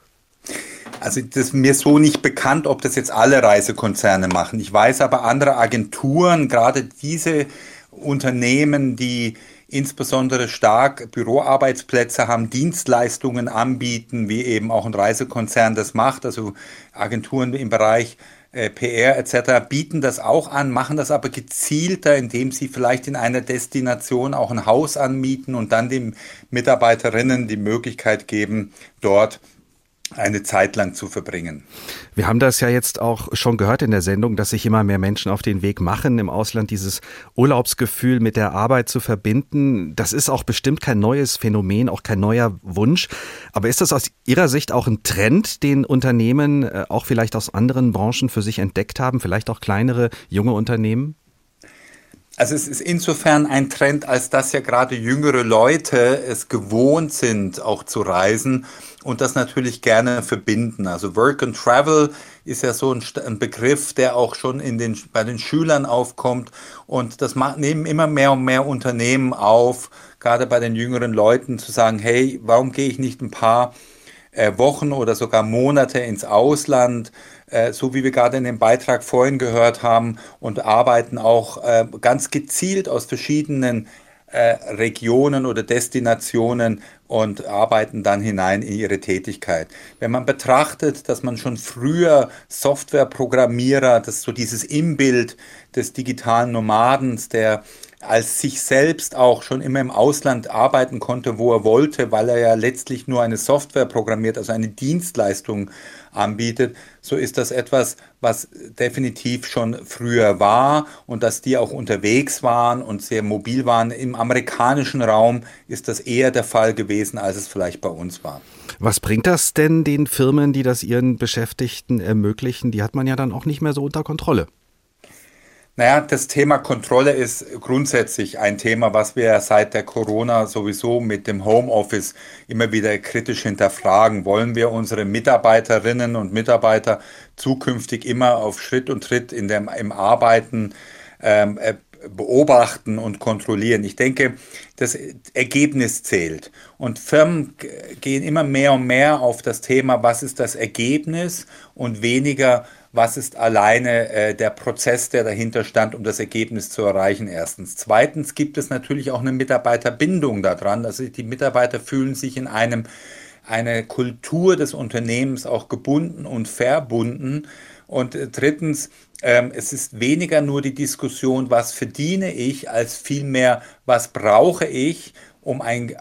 Also das ist mir so nicht bekannt, ob das jetzt alle Reisekonzerne machen. Ich weiß aber andere Agenturen, gerade diese Unternehmen, die insbesondere stark Büroarbeitsplätze haben, Dienstleistungen anbieten, wie eben auch ein Reisekonzern das macht, also Agenturen im Bereich äh, PR etc. bieten das auch an, machen das aber gezielter, indem sie vielleicht in einer Destination auch ein Haus anmieten und dann den Mitarbeiterinnen die Möglichkeit geben, dort eine Zeit lang zu verbringen. Wir haben das ja jetzt auch schon gehört in der Sendung, dass sich immer mehr Menschen auf den Weg machen, im Ausland dieses Urlaubsgefühl mit der Arbeit zu verbinden. Das ist auch bestimmt kein neues Phänomen, auch kein neuer Wunsch. Aber ist das aus Ihrer Sicht auch ein Trend, den Unternehmen äh, auch vielleicht aus anderen Branchen für sich entdeckt haben, vielleicht auch kleinere, junge Unternehmen? Also es ist insofern ein Trend, als dass ja gerade jüngere Leute es gewohnt sind, auch zu reisen und das natürlich gerne verbinden. Also Work and Travel ist ja so ein, ein Begriff, der auch schon in den, bei den Schülern aufkommt und das nehmen immer mehr und mehr Unternehmen auf, gerade bei den jüngeren Leuten zu sagen, hey, warum gehe ich nicht ein paar äh, Wochen oder sogar Monate ins Ausland, so wie wir gerade in dem Beitrag vorhin gehört haben, und arbeiten auch äh, ganz gezielt aus verschiedenen äh, Regionen oder Destinationen und arbeiten dann hinein in ihre Tätigkeit. Wenn man betrachtet, dass man schon früher Softwareprogrammierer, das ist so dieses Imbild des digitalen Nomadens, der als sich selbst auch schon immer im Ausland arbeiten konnte, wo er wollte, weil er ja letztlich nur eine Software programmiert, also eine Dienstleistung anbietet, so ist das etwas, was definitiv schon früher war und dass die auch unterwegs waren und sehr mobil waren. Im amerikanischen Raum ist das eher der Fall gewesen, als es vielleicht bei uns war. Was bringt das denn den Firmen, die das ihren Beschäftigten ermöglichen? Die hat man ja dann auch nicht mehr so unter Kontrolle. Naja, das Thema Kontrolle ist grundsätzlich ein Thema, was wir seit der Corona sowieso mit dem Homeoffice immer wieder kritisch hinterfragen. Wollen wir unsere Mitarbeiterinnen und Mitarbeiter zukünftig immer auf Schritt und Tritt in dem, im Arbeiten ähm, äh, beobachten und kontrollieren. Ich denke, das Ergebnis zählt. Und Firmen gehen immer mehr und mehr auf das Thema, was ist das Ergebnis und weniger, was ist alleine äh, der Prozess, der dahinter stand, um das Ergebnis zu erreichen, erstens. Zweitens gibt es natürlich auch eine Mitarbeiterbindung daran. Also die Mitarbeiter fühlen sich in einem, eine Kultur des Unternehmens auch gebunden und verbunden. Und äh, drittens, ähm, es ist weniger nur die Diskussion, was verdiene ich, als vielmehr, was brauche ich, um ein äh,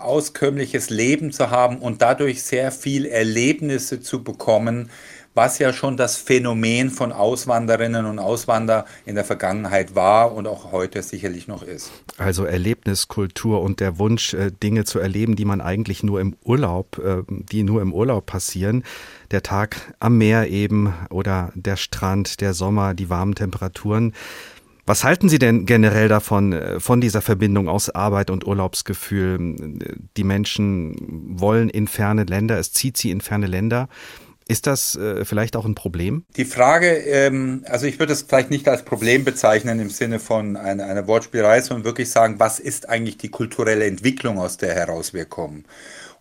auskömmliches Leben zu haben und dadurch sehr viel Erlebnisse zu bekommen, was ja schon das Phänomen von Auswanderinnen und Auswanderer in der Vergangenheit war und auch heute sicherlich noch ist. Also Erlebniskultur und der Wunsch, äh, Dinge zu erleben, die man eigentlich nur im Urlaub, äh, die nur im Urlaub passieren. Der Tag am Meer eben oder der Strand, der Sommer, die warmen Temperaturen. Was halten Sie denn generell davon, äh, von dieser Verbindung aus Arbeit und Urlaubsgefühl? Die Menschen wollen in ferne Länder, es zieht sie in ferne Länder. Ist das äh, vielleicht auch ein Problem? Die Frage, ähm, also ich würde es vielleicht nicht als Problem bezeichnen im Sinne von einer, einer Wortspielerei, sondern wirklich sagen, was ist eigentlich die kulturelle Entwicklung, aus der heraus wir kommen?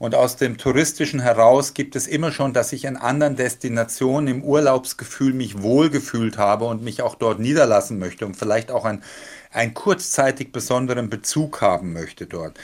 Und aus dem touristischen heraus gibt es immer schon, dass ich an anderen Destinationen im Urlaubsgefühl mich wohlgefühlt habe und mich auch dort niederlassen möchte und vielleicht auch einen, einen kurzzeitig besonderen Bezug haben möchte dort.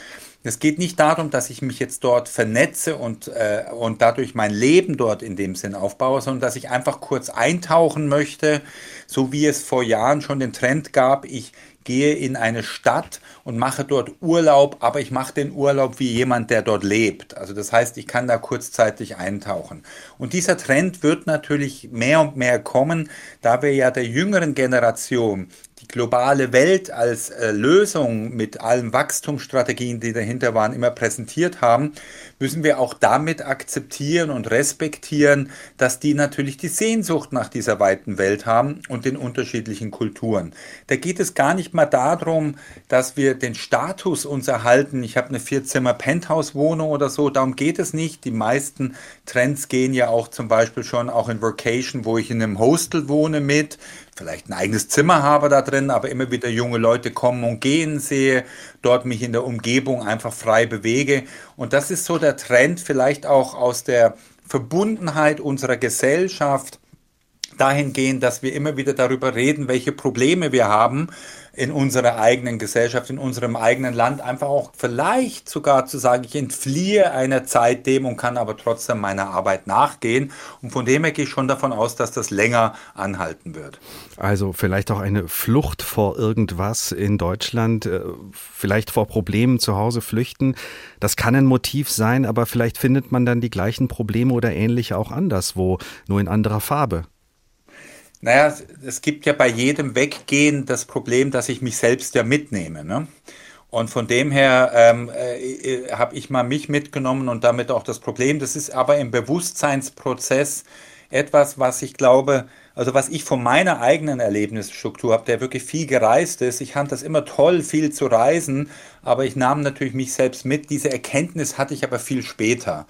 Es geht nicht darum, dass ich mich jetzt dort vernetze und, äh, und dadurch mein Leben dort in dem Sinn aufbaue, sondern dass ich einfach kurz eintauchen möchte, so wie es vor Jahren schon den Trend gab, ich gehe in eine Stadt und mache dort Urlaub, aber ich mache den Urlaub wie jemand, der dort lebt. Also das heißt, ich kann da kurzzeitig eintauchen. Und dieser Trend wird natürlich mehr und mehr kommen, da wir ja der jüngeren Generation globale Welt als äh, Lösung mit allen Wachstumsstrategien, die dahinter waren, immer präsentiert haben, müssen wir auch damit akzeptieren und respektieren, dass die natürlich die Sehnsucht nach dieser weiten Welt haben und den unterschiedlichen Kulturen. Da geht es gar nicht mal darum, dass wir den Status uns erhalten. Ich habe eine Vierzimmer Penthouse-Wohnung oder so. Darum geht es nicht. Die meisten Trends gehen ja auch zum Beispiel schon auch in Vacation, wo ich in einem Hostel wohne mit vielleicht ein eigenes Zimmer habe da drin, aber immer wieder junge Leute kommen und gehen sehe, dort mich in der Umgebung einfach frei bewege. Und das ist so der Trend vielleicht auch aus der Verbundenheit unserer Gesellschaft dahingehend, dass wir immer wieder darüber reden, welche Probleme wir haben in unserer eigenen Gesellschaft, in unserem eigenen Land, einfach auch vielleicht sogar zu sagen, ich entfliehe einer Zeit dem und kann aber trotzdem meiner Arbeit nachgehen. Und von dem her gehe ich schon davon aus, dass das länger anhalten wird. Also vielleicht auch eine Flucht vor irgendwas in Deutschland, äh, vielleicht vor Problemen zu Hause flüchten. Das kann ein Motiv sein, aber vielleicht findet man dann die gleichen Probleme oder ähnliche auch anderswo, nur in anderer Farbe. Naja, es gibt ja bei jedem Weggehen das Problem, dass ich mich selbst ja mitnehme. Ne? Und von dem her ähm, äh, äh habe ich mal mich mitgenommen und damit auch das Problem. Das ist aber im Bewusstseinsprozess etwas, was ich glaube, also was ich von meiner eigenen Erlebnisstruktur habe, der wirklich viel gereist ist. Ich fand das immer toll, viel zu reisen, aber ich nahm natürlich mich selbst mit. Diese Erkenntnis hatte ich aber viel später.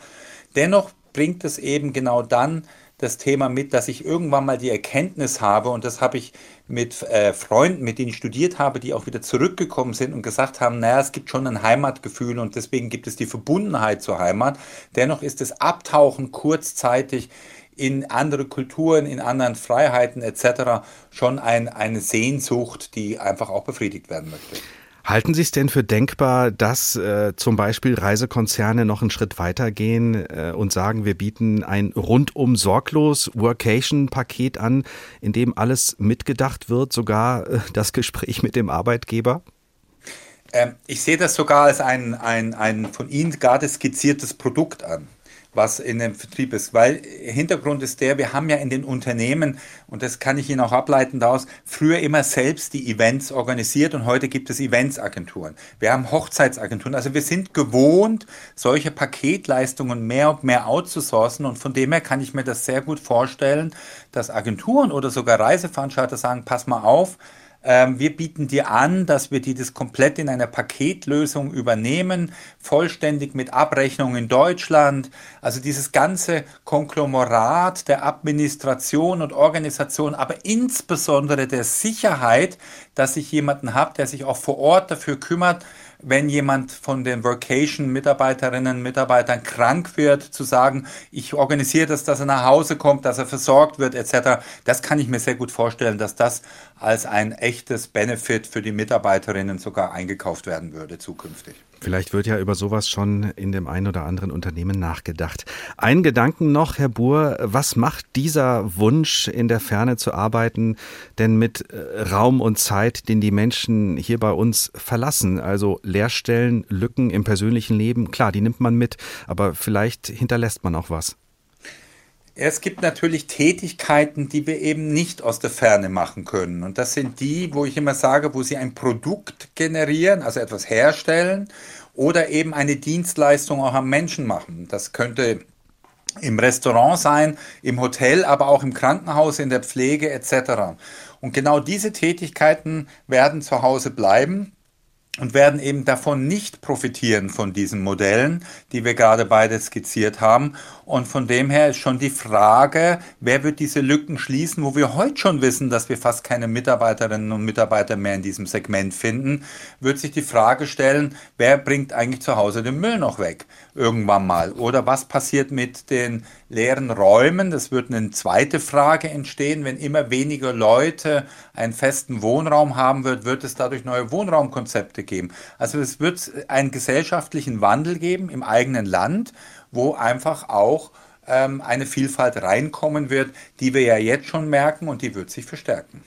Dennoch bringt es eben genau dann das Thema mit, dass ich irgendwann mal die Erkenntnis habe, und das habe ich mit äh, Freunden, mit denen ich studiert habe, die auch wieder zurückgekommen sind und gesagt haben, naja, es gibt schon ein Heimatgefühl und deswegen gibt es die Verbundenheit zur Heimat. Dennoch ist das Abtauchen kurzzeitig in andere Kulturen, in anderen Freiheiten etc. schon ein, eine Sehnsucht, die einfach auch befriedigt werden möchte. Halten Sie es denn für denkbar, dass äh, zum Beispiel Reisekonzerne noch einen Schritt weitergehen äh, und sagen, wir bieten ein rundum sorglos Workation-Paket an, in dem alles mitgedacht wird, sogar äh, das Gespräch mit dem Arbeitgeber? Ähm, ich sehe das sogar als ein, ein, ein von Ihnen gerade skizziertes Produkt an was in dem Vertrieb ist. Weil Hintergrund ist der, wir haben ja in den Unternehmen, und das kann ich Ihnen auch ableiten daraus, früher immer selbst die Events organisiert und heute gibt es Eventsagenturen. Wir haben Hochzeitsagenturen. Also wir sind gewohnt, solche Paketleistungen mehr und mehr outzusourcen und von dem her kann ich mir das sehr gut vorstellen, dass Agenturen oder sogar Reiseveranstalter sagen, pass mal auf, wir bieten dir an, dass wir die das komplett in einer Paketlösung übernehmen, vollständig mit Abrechnung in Deutschland. Also dieses ganze Konglomerat der Administration und Organisation, aber insbesondere der Sicherheit, dass ich jemanden habe, der sich auch vor Ort dafür kümmert, wenn jemand von den Vocation-Mitarbeiterinnen und Mitarbeitern krank wird, zu sagen, ich organisiere das, dass er nach Hause kommt, dass er versorgt wird, etc. Das kann ich mir sehr gut vorstellen, dass das als ein echtes Benefit für die Mitarbeiterinnen sogar eingekauft werden würde zukünftig. Vielleicht wird ja über sowas schon in dem einen oder anderen Unternehmen nachgedacht. Ein Gedanken noch, Herr Buhr, was macht dieser Wunsch, in der Ferne zu arbeiten, denn mit äh, Raum und Zeit, den die Menschen hier bei uns verlassen? Also Leerstellen, Lücken im persönlichen Leben, klar, die nimmt man mit, aber vielleicht hinterlässt man auch was. Es gibt natürlich Tätigkeiten, die wir eben nicht aus der Ferne machen können. Und das sind die, wo ich immer sage, wo sie ein Produkt generieren, also etwas herstellen oder eben eine Dienstleistung auch am Menschen machen. Das könnte im Restaurant sein, im Hotel, aber auch im Krankenhaus, in der Pflege etc. Und genau diese Tätigkeiten werden zu Hause bleiben und werden eben davon nicht profitieren von diesen Modellen, die wir gerade beide skizziert haben. Und von dem her ist schon die Frage, wer wird diese Lücken schließen, wo wir heute schon wissen, dass wir fast keine Mitarbeiterinnen und Mitarbeiter mehr in diesem Segment finden, wird sich die Frage stellen, wer bringt eigentlich zu Hause den Müll noch weg? Irgendwann mal. Oder was passiert mit den leeren Räumen? Das wird eine zweite Frage entstehen. Wenn immer weniger Leute einen festen Wohnraum haben wird, wird es dadurch neue Wohnraumkonzepte geben. Also es wird einen gesellschaftlichen Wandel geben im eigenen Land, wo einfach auch ähm, eine Vielfalt reinkommen wird, die wir ja jetzt schon merken und die wird sich verstärken.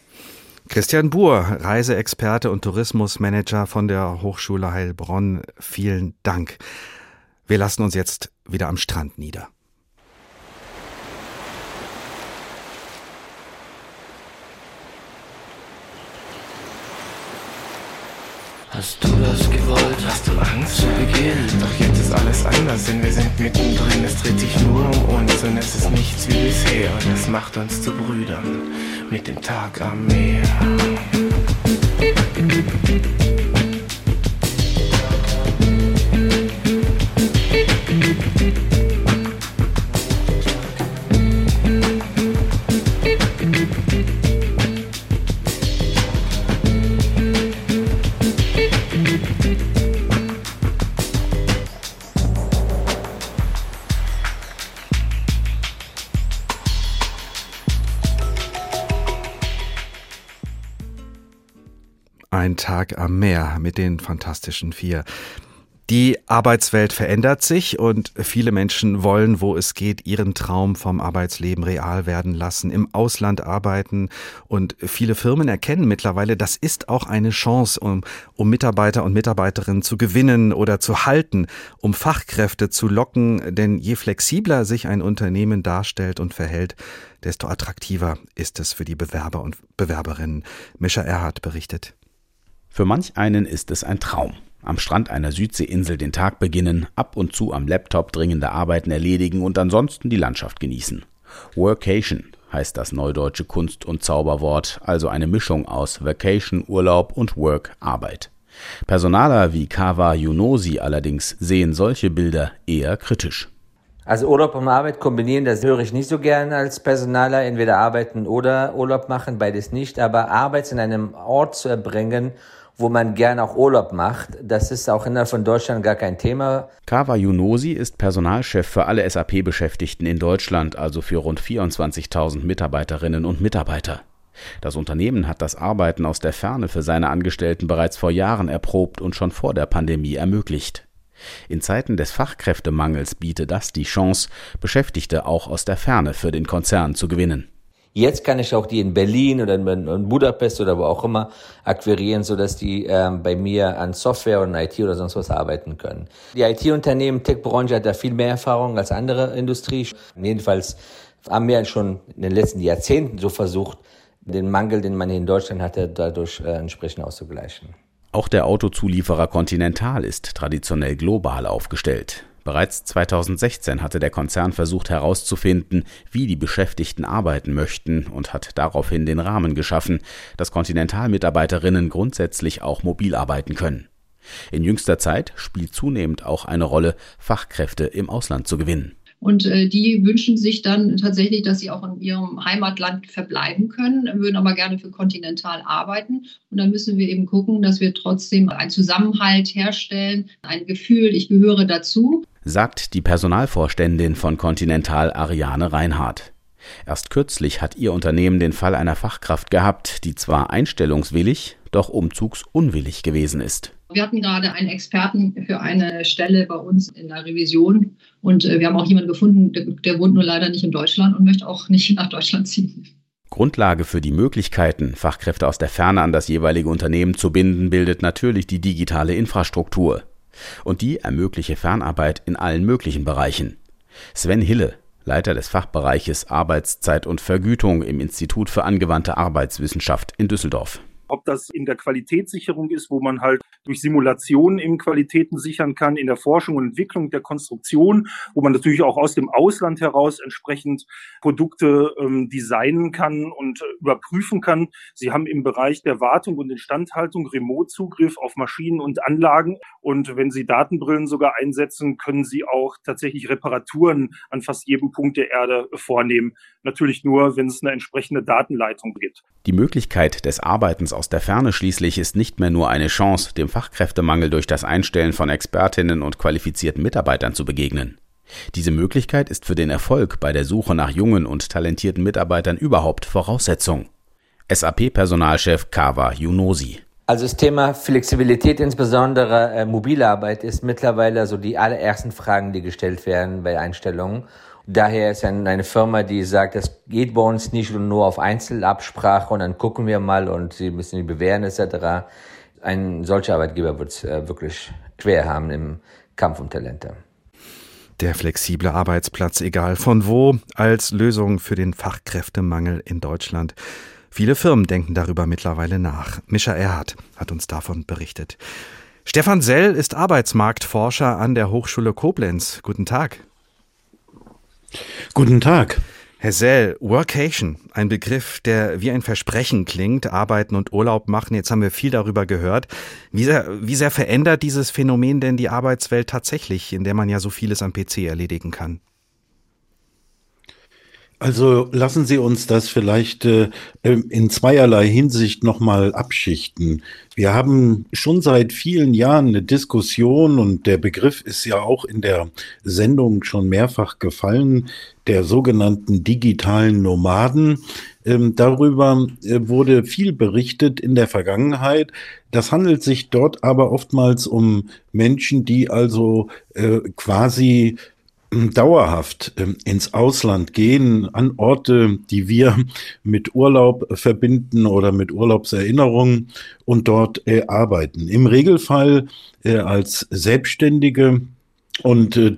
Christian Buhr, Reiseexperte und Tourismusmanager von der Hochschule Heilbronn, vielen Dank. Wir lassen uns jetzt wieder am Strand nieder. Hast du das gewollt? Hast du Angst zu Beginn? Doch jetzt ist alles anders, denn wir sind mittendrin. Es dreht sich nur um uns und es ist nichts wie bisher. Und das macht uns zu Brüdern mit dem Tag am Meer. Ein Tag am Meer mit den Fantastischen Vier. Die Arbeitswelt verändert sich und viele Menschen wollen, wo es geht, ihren Traum vom Arbeitsleben real werden lassen, im Ausland arbeiten und viele Firmen erkennen mittlerweile, das ist auch eine Chance, um, um Mitarbeiter und Mitarbeiterinnen zu gewinnen oder zu halten, um Fachkräfte zu locken, denn je flexibler sich ein Unternehmen darstellt und verhält, desto attraktiver ist es für die Bewerber und Bewerberinnen. Mischa Erhardt berichtet. Für manch einen ist es ein Traum. Am Strand einer Südseeinsel den Tag beginnen, ab und zu am Laptop dringende Arbeiten erledigen und ansonsten die Landschaft genießen. Workation heißt das neudeutsche Kunst- und Zauberwort, also eine Mischung aus Vacation, Urlaub und Work, Arbeit. Personaler wie Kawa Yunosi allerdings sehen solche Bilder eher kritisch. Also Urlaub und Arbeit kombinieren, das höre ich nicht so gern als Personaler. Entweder arbeiten oder Urlaub machen, beides nicht. Aber Arbeit in einem Ort zu erbringen, wo man gern auch Urlaub macht, das ist auch innerhalb von Deutschland gar kein Thema. Kawa Yunosi ist Personalchef für alle SAP-Beschäftigten in Deutschland, also für rund 24.000 Mitarbeiterinnen und Mitarbeiter. Das Unternehmen hat das Arbeiten aus der Ferne für seine Angestellten bereits vor Jahren erprobt und schon vor der Pandemie ermöglicht. In Zeiten des Fachkräftemangels biete das die Chance, Beschäftigte auch aus der Ferne für den Konzern zu gewinnen. Jetzt kann ich auch die in Berlin oder in Budapest oder wo auch immer akquirieren, sodass die ähm, bei mir an Software und IT oder sonst was arbeiten können. Die IT-Unternehmen, Tech-Branche hat da viel mehr Erfahrung als andere Industrie. Jedenfalls haben wir schon in den letzten Jahrzehnten so versucht, den Mangel, den man hier in Deutschland hatte, dadurch äh, entsprechend auszugleichen. Auch der Autozulieferer Continental ist traditionell global aufgestellt. Bereits 2016 hatte der Konzern versucht herauszufinden, wie die Beschäftigten arbeiten möchten und hat daraufhin den Rahmen geschaffen, dass Continental-Mitarbeiterinnen grundsätzlich auch mobil arbeiten können. In jüngster Zeit spielt zunehmend auch eine Rolle, Fachkräfte im Ausland zu gewinnen. Und äh, die wünschen sich dann tatsächlich, dass sie auch in ihrem Heimatland verbleiben können, würden aber gerne für Continental arbeiten. Und dann müssen wir eben gucken, dass wir trotzdem einen Zusammenhalt herstellen, ein Gefühl, ich gehöre dazu. Sagt die Personalvorständin von Continental Ariane Reinhardt. Erst kürzlich hat ihr Unternehmen den Fall einer Fachkraft gehabt, die zwar einstellungswillig, doch umzugsunwillig gewesen ist. Wir hatten gerade einen Experten für eine Stelle bei uns in der Revision und äh, wir haben auch jemanden gefunden, der, der wohnt nur leider nicht in Deutschland und möchte auch nicht nach Deutschland ziehen. Grundlage für die Möglichkeiten, Fachkräfte aus der Ferne an das jeweilige Unternehmen zu binden, bildet natürlich die digitale Infrastruktur. Und die ermögliche Fernarbeit in allen möglichen Bereichen. Sven Hille, Leiter des Fachbereiches Arbeitszeit und Vergütung im Institut für angewandte Arbeitswissenschaft in Düsseldorf ob das in der Qualitätssicherung ist, wo man halt durch Simulationen eben Qualitäten sichern kann, in der Forschung und Entwicklung der Konstruktion, wo man natürlich auch aus dem Ausland heraus entsprechend Produkte ähm, designen kann und äh, überprüfen kann. Sie haben im Bereich der Wartung und Instandhaltung Remote-Zugriff auf Maschinen und Anlagen. Und wenn Sie Datenbrillen sogar einsetzen, können Sie auch tatsächlich Reparaturen an fast jedem Punkt der Erde vornehmen. Natürlich nur, wenn es eine entsprechende Datenleitung gibt. Die Möglichkeit des Arbeitens aus der Ferne schließlich ist nicht mehr nur eine Chance, dem Fachkräftemangel durch das Einstellen von Expertinnen und qualifizierten Mitarbeitern zu begegnen. Diese Möglichkeit ist für den Erfolg bei der Suche nach jungen und talentierten Mitarbeitern überhaupt Voraussetzung. SAP-Personalchef Kawa Yunosi. Also das Thema Flexibilität, insbesondere äh, mobile Arbeit, ist mittlerweile so die allerersten Fragen, die gestellt werden bei Einstellungen. Daher ist eine Firma, die sagt, das geht bei uns nicht nur auf Einzelabsprache und dann gucken wir mal und sie müssen die bewähren etc. Ein solcher Arbeitgeber wird es äh, wirklich schwer haben im Kampf um Talente. Der flexible Arbeitsplatz, egal von wo, als Lösung für den Fachkräftemangel in Deutschland. Viele Firmen denken darüber mittlerweile nach. Mischa Erhardt hat uns davon berichtet. Stefan Sell ist Arbeitsmarktforscher an der Hochschule Koblenz. Guten Tag. Guten Tag. Herr Sell, Workation, ein Begriff, der wie ein Versprechen klingt, arbeiten und Urlaub machen. Jetzt haben wir viel darüber gehört. Wie sehr, wie sehr verändert dieses Phänomen denn die Arbeitswelt tatsächlich, in der man ja so vieles am PC erledigen kann? Also lassen Sie uns das vielleicht äh, in zweierlei Hinsicht nochmal abschichten. Wir haben schon seit vielen Jahren eine Diskussion und der Begriff ist ja auch in der Sendung schon mehrfach gefallen, der sogenannten digitalen Nomaden. Ähm, darüber äh, wurde viel berichtet in der Vergangenheit. Das handelt sich dort aber oftmals um Menschen, die also äh, quasi dauerhaft ähm, ins Ausland gehen, an Orte, die wir mit Urlaub verbinden oder mit Urlaubserinnerungen und dort äh, arbeiten. Im Regelfall äh, als Selbstständige Und äh,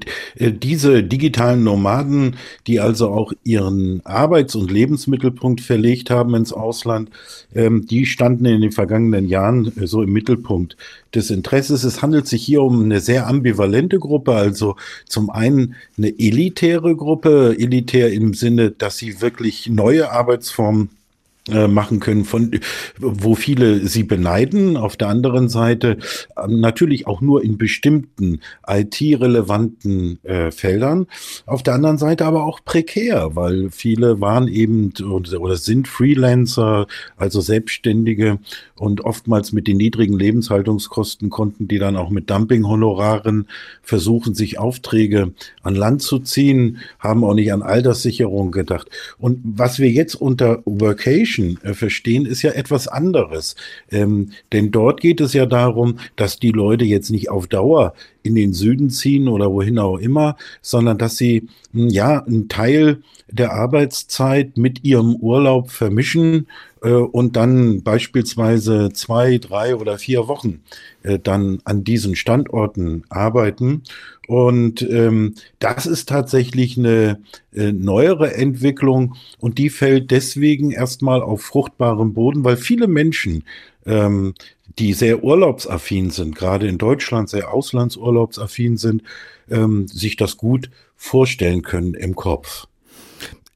diese digitalen Nomaden, die also auch ihren Arbeits- und Lebensmittelpunkt verlegt haben ins Ausland, ähm, die standen in den vergangenen Jahren äh, so im Mittelpunkt des Interesses. Es handelt sich hier um eine sehr ambivalente Gruppe, also zum einen eine elitäre Gruppe, elitär im Sinne, dass sie wirklich neue Arbeitsformen äh, machen können, von wo viele sie beneiden. Auf der anderen Seite äh, natürlich auch nur in bestimmten IT-relevanten äh, Feldern. Auf der anderen Seite aber auch prekär, weil viele waren eben oder sind Freelancer, also Selbstständige und oftmals mit den niedrigen Lebenshaltungskosten konnten die dann auch mit Dumping-Honoraren versuchen, sich Aufträge an Land zu ziehen, haben auch nicht an Alterssicherung gedacht. Und was wir jetzt unter Workation Education äh, verstehen, ist ja etwas anderes. Ähm, denn dort geht es ja darum, dass die Leute jetzt nicht auf Dauer in den Süden ziehen oder wohin auch immer, sondern dass sie hm, ja einen Teil der Arbeitszeit mit ihrem Urlaub vermischen und dann beispielsweise zwei, drei oder vier Wochen äh, dann an diesen Standorten arbeiten. Und ähm, das ist tatsächlich eine äh, neuere Entwicklung und die fällt deswegen erstmal auf fruchtbarem Boden, weil viele Menschen, ähm, die sehr urlaubsaffin sind, gerade in Deutschland sehr auslandsurlaubsaffin sind, ähm, sich das gut vorstellen können im Kopf.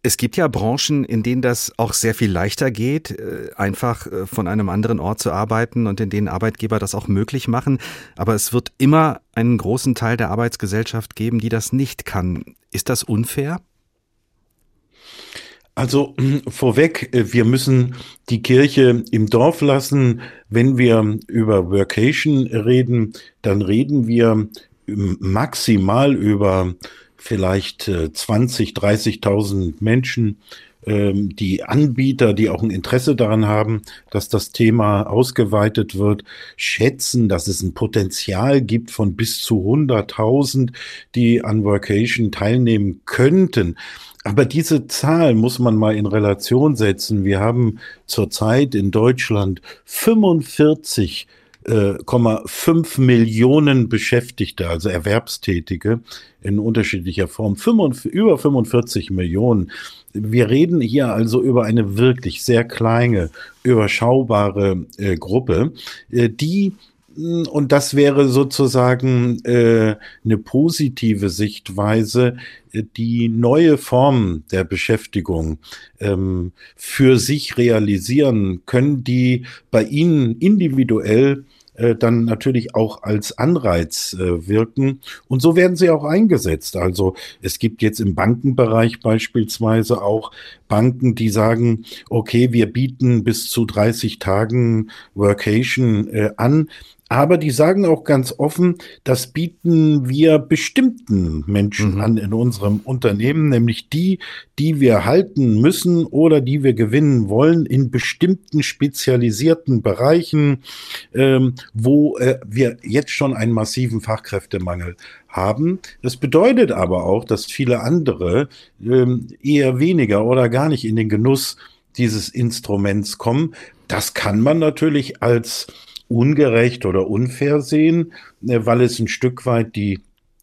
Es gibt ja Branchen, in denen das auch sehr viel leichter geht, äh, einfach äh, von einem anderen Ort zu arbeiten und in denen Arbeitgeber das auch möglich machen. Aber es wird immer einen großen Teil der Arbeitsgesellschaft geben, die das nicht kann. Ist das unfair? Also vorweg, äh, wir müssen die Kirche im Dorf lassen. Wenn wir über Workation reden, dann reden wir maximal über vielleicht äh, 20, 30.000 Menschen, ähm, die Anbieter, die auch ein Interesse daran haben, dass das Thema ausgeweitet wird, schätzen, dass es ein Potenzial gibt von bis zu 100.000, die an Workation teilnehmen könnten. Aber diese Zahl muss man mal in Relation setzen. Wir haben zurzeit in Deutschland 45 5 Millionen Beschäftigte, also Erwerbstätige in unterschiedlicher Form, 45, über 45 Millionen. Wir reden hier also über eine wirklich sehr kleine, überschaubare äh, Gruppe, äh, die und das wäre sozusagen äh, eine positive Sichtweise, äh, die neue Form der Beschäftigung ähm, für sich realisieren können, die bei Ihnen individuell äh, dann natürlich auch als Anreiz äh, wirken. Und so werden sie auch eingesetzt. Also es gibt jetzt im Bankenbereich beispielsweise auch Banken, die sagen, okay, wir bieten bis zu 30 Tagen Workation äh, an. Aber die sagen auch ganz offen, das bieten wir bestimmten Menschen mhm. an in unserem Unternehmen, nämlich die, die wir halten müssen oder die wir gewinnen wollen in bestimmten spezialisierten Bereichen, ähm, wo äh, wir jetzt schon einen massiven Fachkräftemangel haben. Das bedeutet aber auch, dass viele andere ähm, eher weniger oder gar nicht in den Genuss dieses Instruments kommen. Das kann man natürlich als ungerecht oder unfair sehen, äh, weil es ein Stück weit die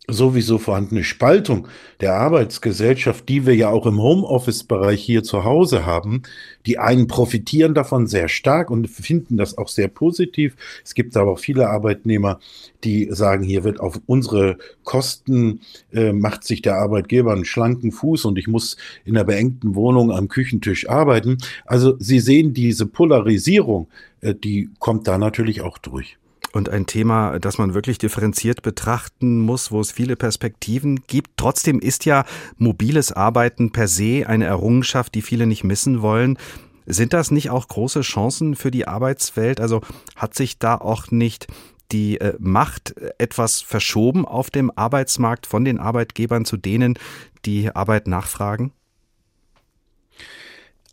sowieso vorhandene Spaltung der Arbeitsgesellschaft, die wir ja auch im Homeoffice-Bereich hier zu Hause haben, die einen profitieren davon sehr stark und finden das auch sehr positiv. Es gibt aber auch viele Arbeitnehmer, die sagen, hier wird auf unsere Kosten äh, macht sich der Arbeitgeber einen schlanken Fuß und ich muss in einer beengten Wohnung am Küchentisch arbeiten. Also Sie sehen diese Polarisierung, äh, die kommt da natürlich auch durch und ein Thema, das man wirklich differenziert betrachten muss, wo es viele Perspektiven gibt. Trotzdem ist ja mobiles Arbeiten per se eine Errungenschaft, die viele nicht missen wollen. Sind das nicht auch große Chancen für die Arbeitswelt? Also hat sich da auch nicht die äh, Macht etwas verschoben auf dem Arbeitsmarkt von den Arbeitgebern zu denen, die Arbeit nachfragen?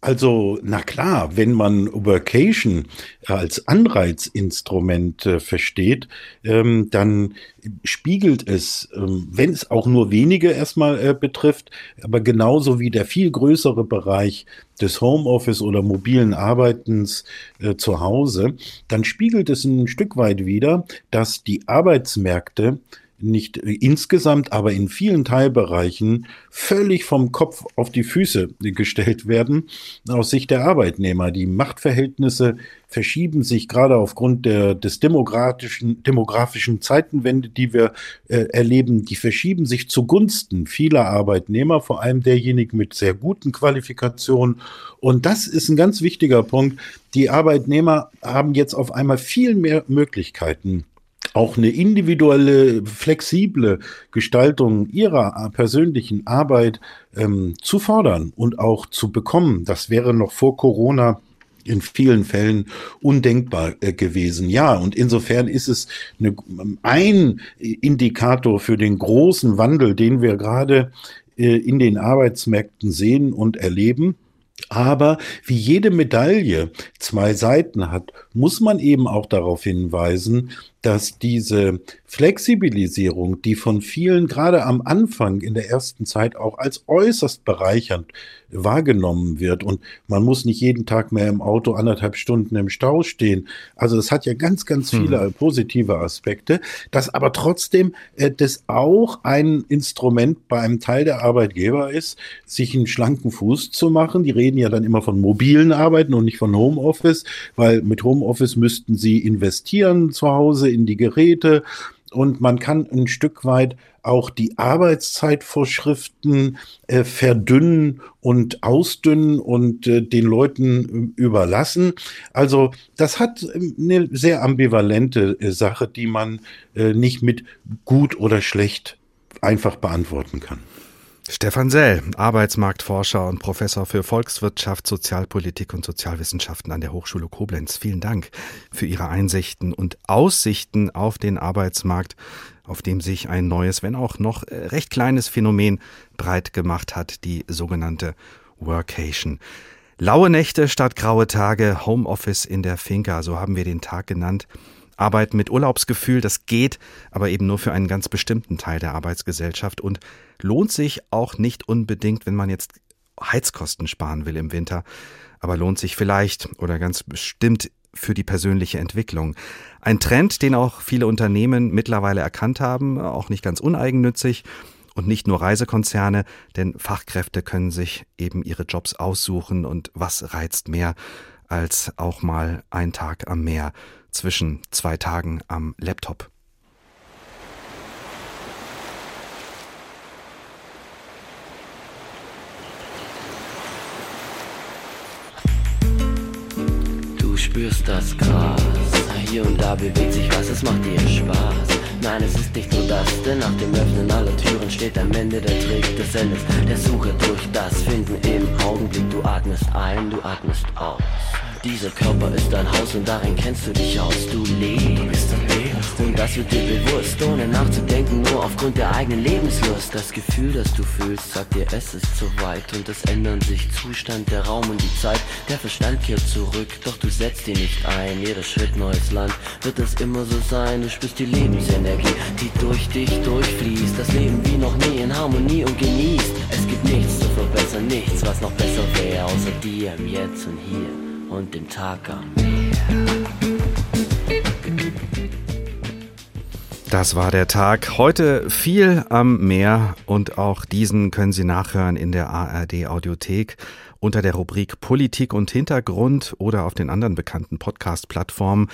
Also, na klar, wenn man Workation als Anreizinstrument äh, versteht, ähm, dann spiegelt es, ähm, wenn es auch nur wenige erstmal äh, betrifft, aber genauso wie der viel größere Bereich des Homeoffice oder mobilen Arbeitens äh, zu Hause, dann spiegelt es ein Stück weit wieder, dass die Arbeitsmärkte nicht insgesamt, aber in vielen Teilbereichen völlig vom Kopf auf die Füße gestellt werden aus Sicht der Arbeitnehmer. Die Machtverhältnisse verschieben sich gerade aufgrund der, des demografischen, demografischen Zeitenwende, die wir äh, erleben, die verschieben sich zugunsten vieler Arbeitnehmer, vor allem derjenigen mit sehr guten Qualifikationen. Und das ist ein ganz wichtiger Punkt. Die Arbeitnehmer haben jetzt auf einmal viel mehr Möglichkeiten, auch eine individuelle, flexible Gestaltung ihrer persönlichen Arbeit ähm, zu fordern und auch zu bekommen. Das wäre noch vor Corona in vielen Fällen undenkbar äh, gewesen. Ja, und insofern ist es eine, ein Indikator für den großen Wandel, den wir gerade äh, in den Arbeitsmärkten sehen und erleben. Aber wie jede Medaille zwei Seiten hat, muss man eben auch darauf hinweisen, dass diese Flexibilisierung, die von vielen gerade am Anfang in der ersten Zeit auch als äußerst bereichernd wahrgenommen wird und man muss nicht jeden Tag mehr im Auto anderthalb Stunden im Stau stehen. Also es hat ja ganz, ganz viele hm. positive Aspekte, dass aber trotzdem äh, das auch ein Instrument bei einem Teil der Arbeitgeber ist, sich einen schlanken Fuß zu machen. Die reden ja dann immer von mobilen Arbeiten und nicht von Homeoffice, weil mit Homeoffice müssten sie investieren zu Hause in die Geräte und man kann ein Stück weit auch die Arbeitszeitvorschriften äh, verdünnen und ausdünnen und äh, den Leuten äh, überlassen. Also das hat ähm, eine sehr ambivalente äh, Sache, die man äh, nicht mit gut oder schlecht einfach beantworten kann. Stefan Sell, Arbeitsmarktforscher und Professor für Volkswirtschaft, Sozialpolitik und Sozialwissenschaften an der Hochschule Koblenz. Vielen Dank für Ihre Einsichten und Aussichten auf den Arbeitsmarkt, auf dem sich ein neues, wenn auch noch äh, recht kleines Phänomen breit gemacht hat, die sogenannte Workation. Laue Nächte statt graue Tage, Homeoffice in der Finca, so haben wir den Tag genannt. Arbeiten mit Urlaubsgefühl, das geht, aber eben nur für einen ganz bestimmten Teil der Arbeitsgesellschaft und lohnt sich auch nicht unbedingt, wenn man jetzt Heizkosten sparen will im Winter, aber lohnt sich vielleicht oder ganz bestimmt für die persönliche Entwicklung. Ein Trend, den auch viele Unternehmen mittlerweile erkannt haben, auch nicht ganz uneigennützig und nicht nur Reisekonzerne, denn Fachkräfte können sich eben ihre Jobs aussuchen und was reizt mehr als auch mal ein Tag am Meer zwischen zwei Tagen am Laptop. Du spürst das Gras, hier und da bewegt sich was, es macht dir Spaß. Nein, es ist nicht nur das, denn nach dem Öffnen aller Türen steht am Ende der Trick des Endes. Der Suche durch das Finden im Augenblick. Du atmest ein, du atmest aus. Dieser Körper ist dein Haus und darin kennst du dich aus. Du lebst. Und das wird dir bewusst, ohne nachzudenken, nur aufgrund der eigenen Lebenslust. Das Gefühl, das du fühlst, sagt dir, es ist zu weit. Und es ändern sich Zustand, der Raum und die Zeit. Der Verstand kehrt zurück, doch du setzt ihn nicht ein. Jeder Schritt neues Land, wird es immer so sein. Du spürst die Lebensenergie, die durch dich durchfließt. Das Leben wie noch nie in Harmonie und genießt. Es gibt nichts zu verbessern, nichts, was noch besser wäre, außer dir im Jetzt und hier und dem Tag am Meer. Das war der Tag. Heute viel am Meer und auch diesen können Sie nachhören in der ARD Audiothek unter der Rubrik Politik und Hintergrund oder auf den anderen bekannten Podcast-Plattformen.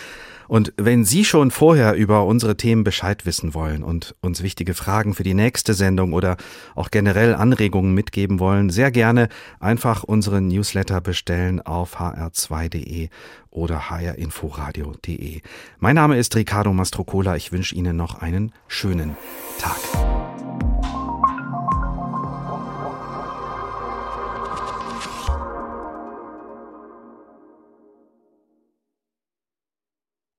Und wenn Sie schon vorher über unsere Themen Bescheid wissen wollen und uns wichtige Fragen für die nächste Sendung oder auch generell Anregungen mitgeben wollen, sehr gerne einfach unseren Newsletter bestellen auf hr2.de oder hrinforadio.de. Mein Name ist Ricardo Mastrocola. Ich wünsche Ihnen noch einen schönen Tag.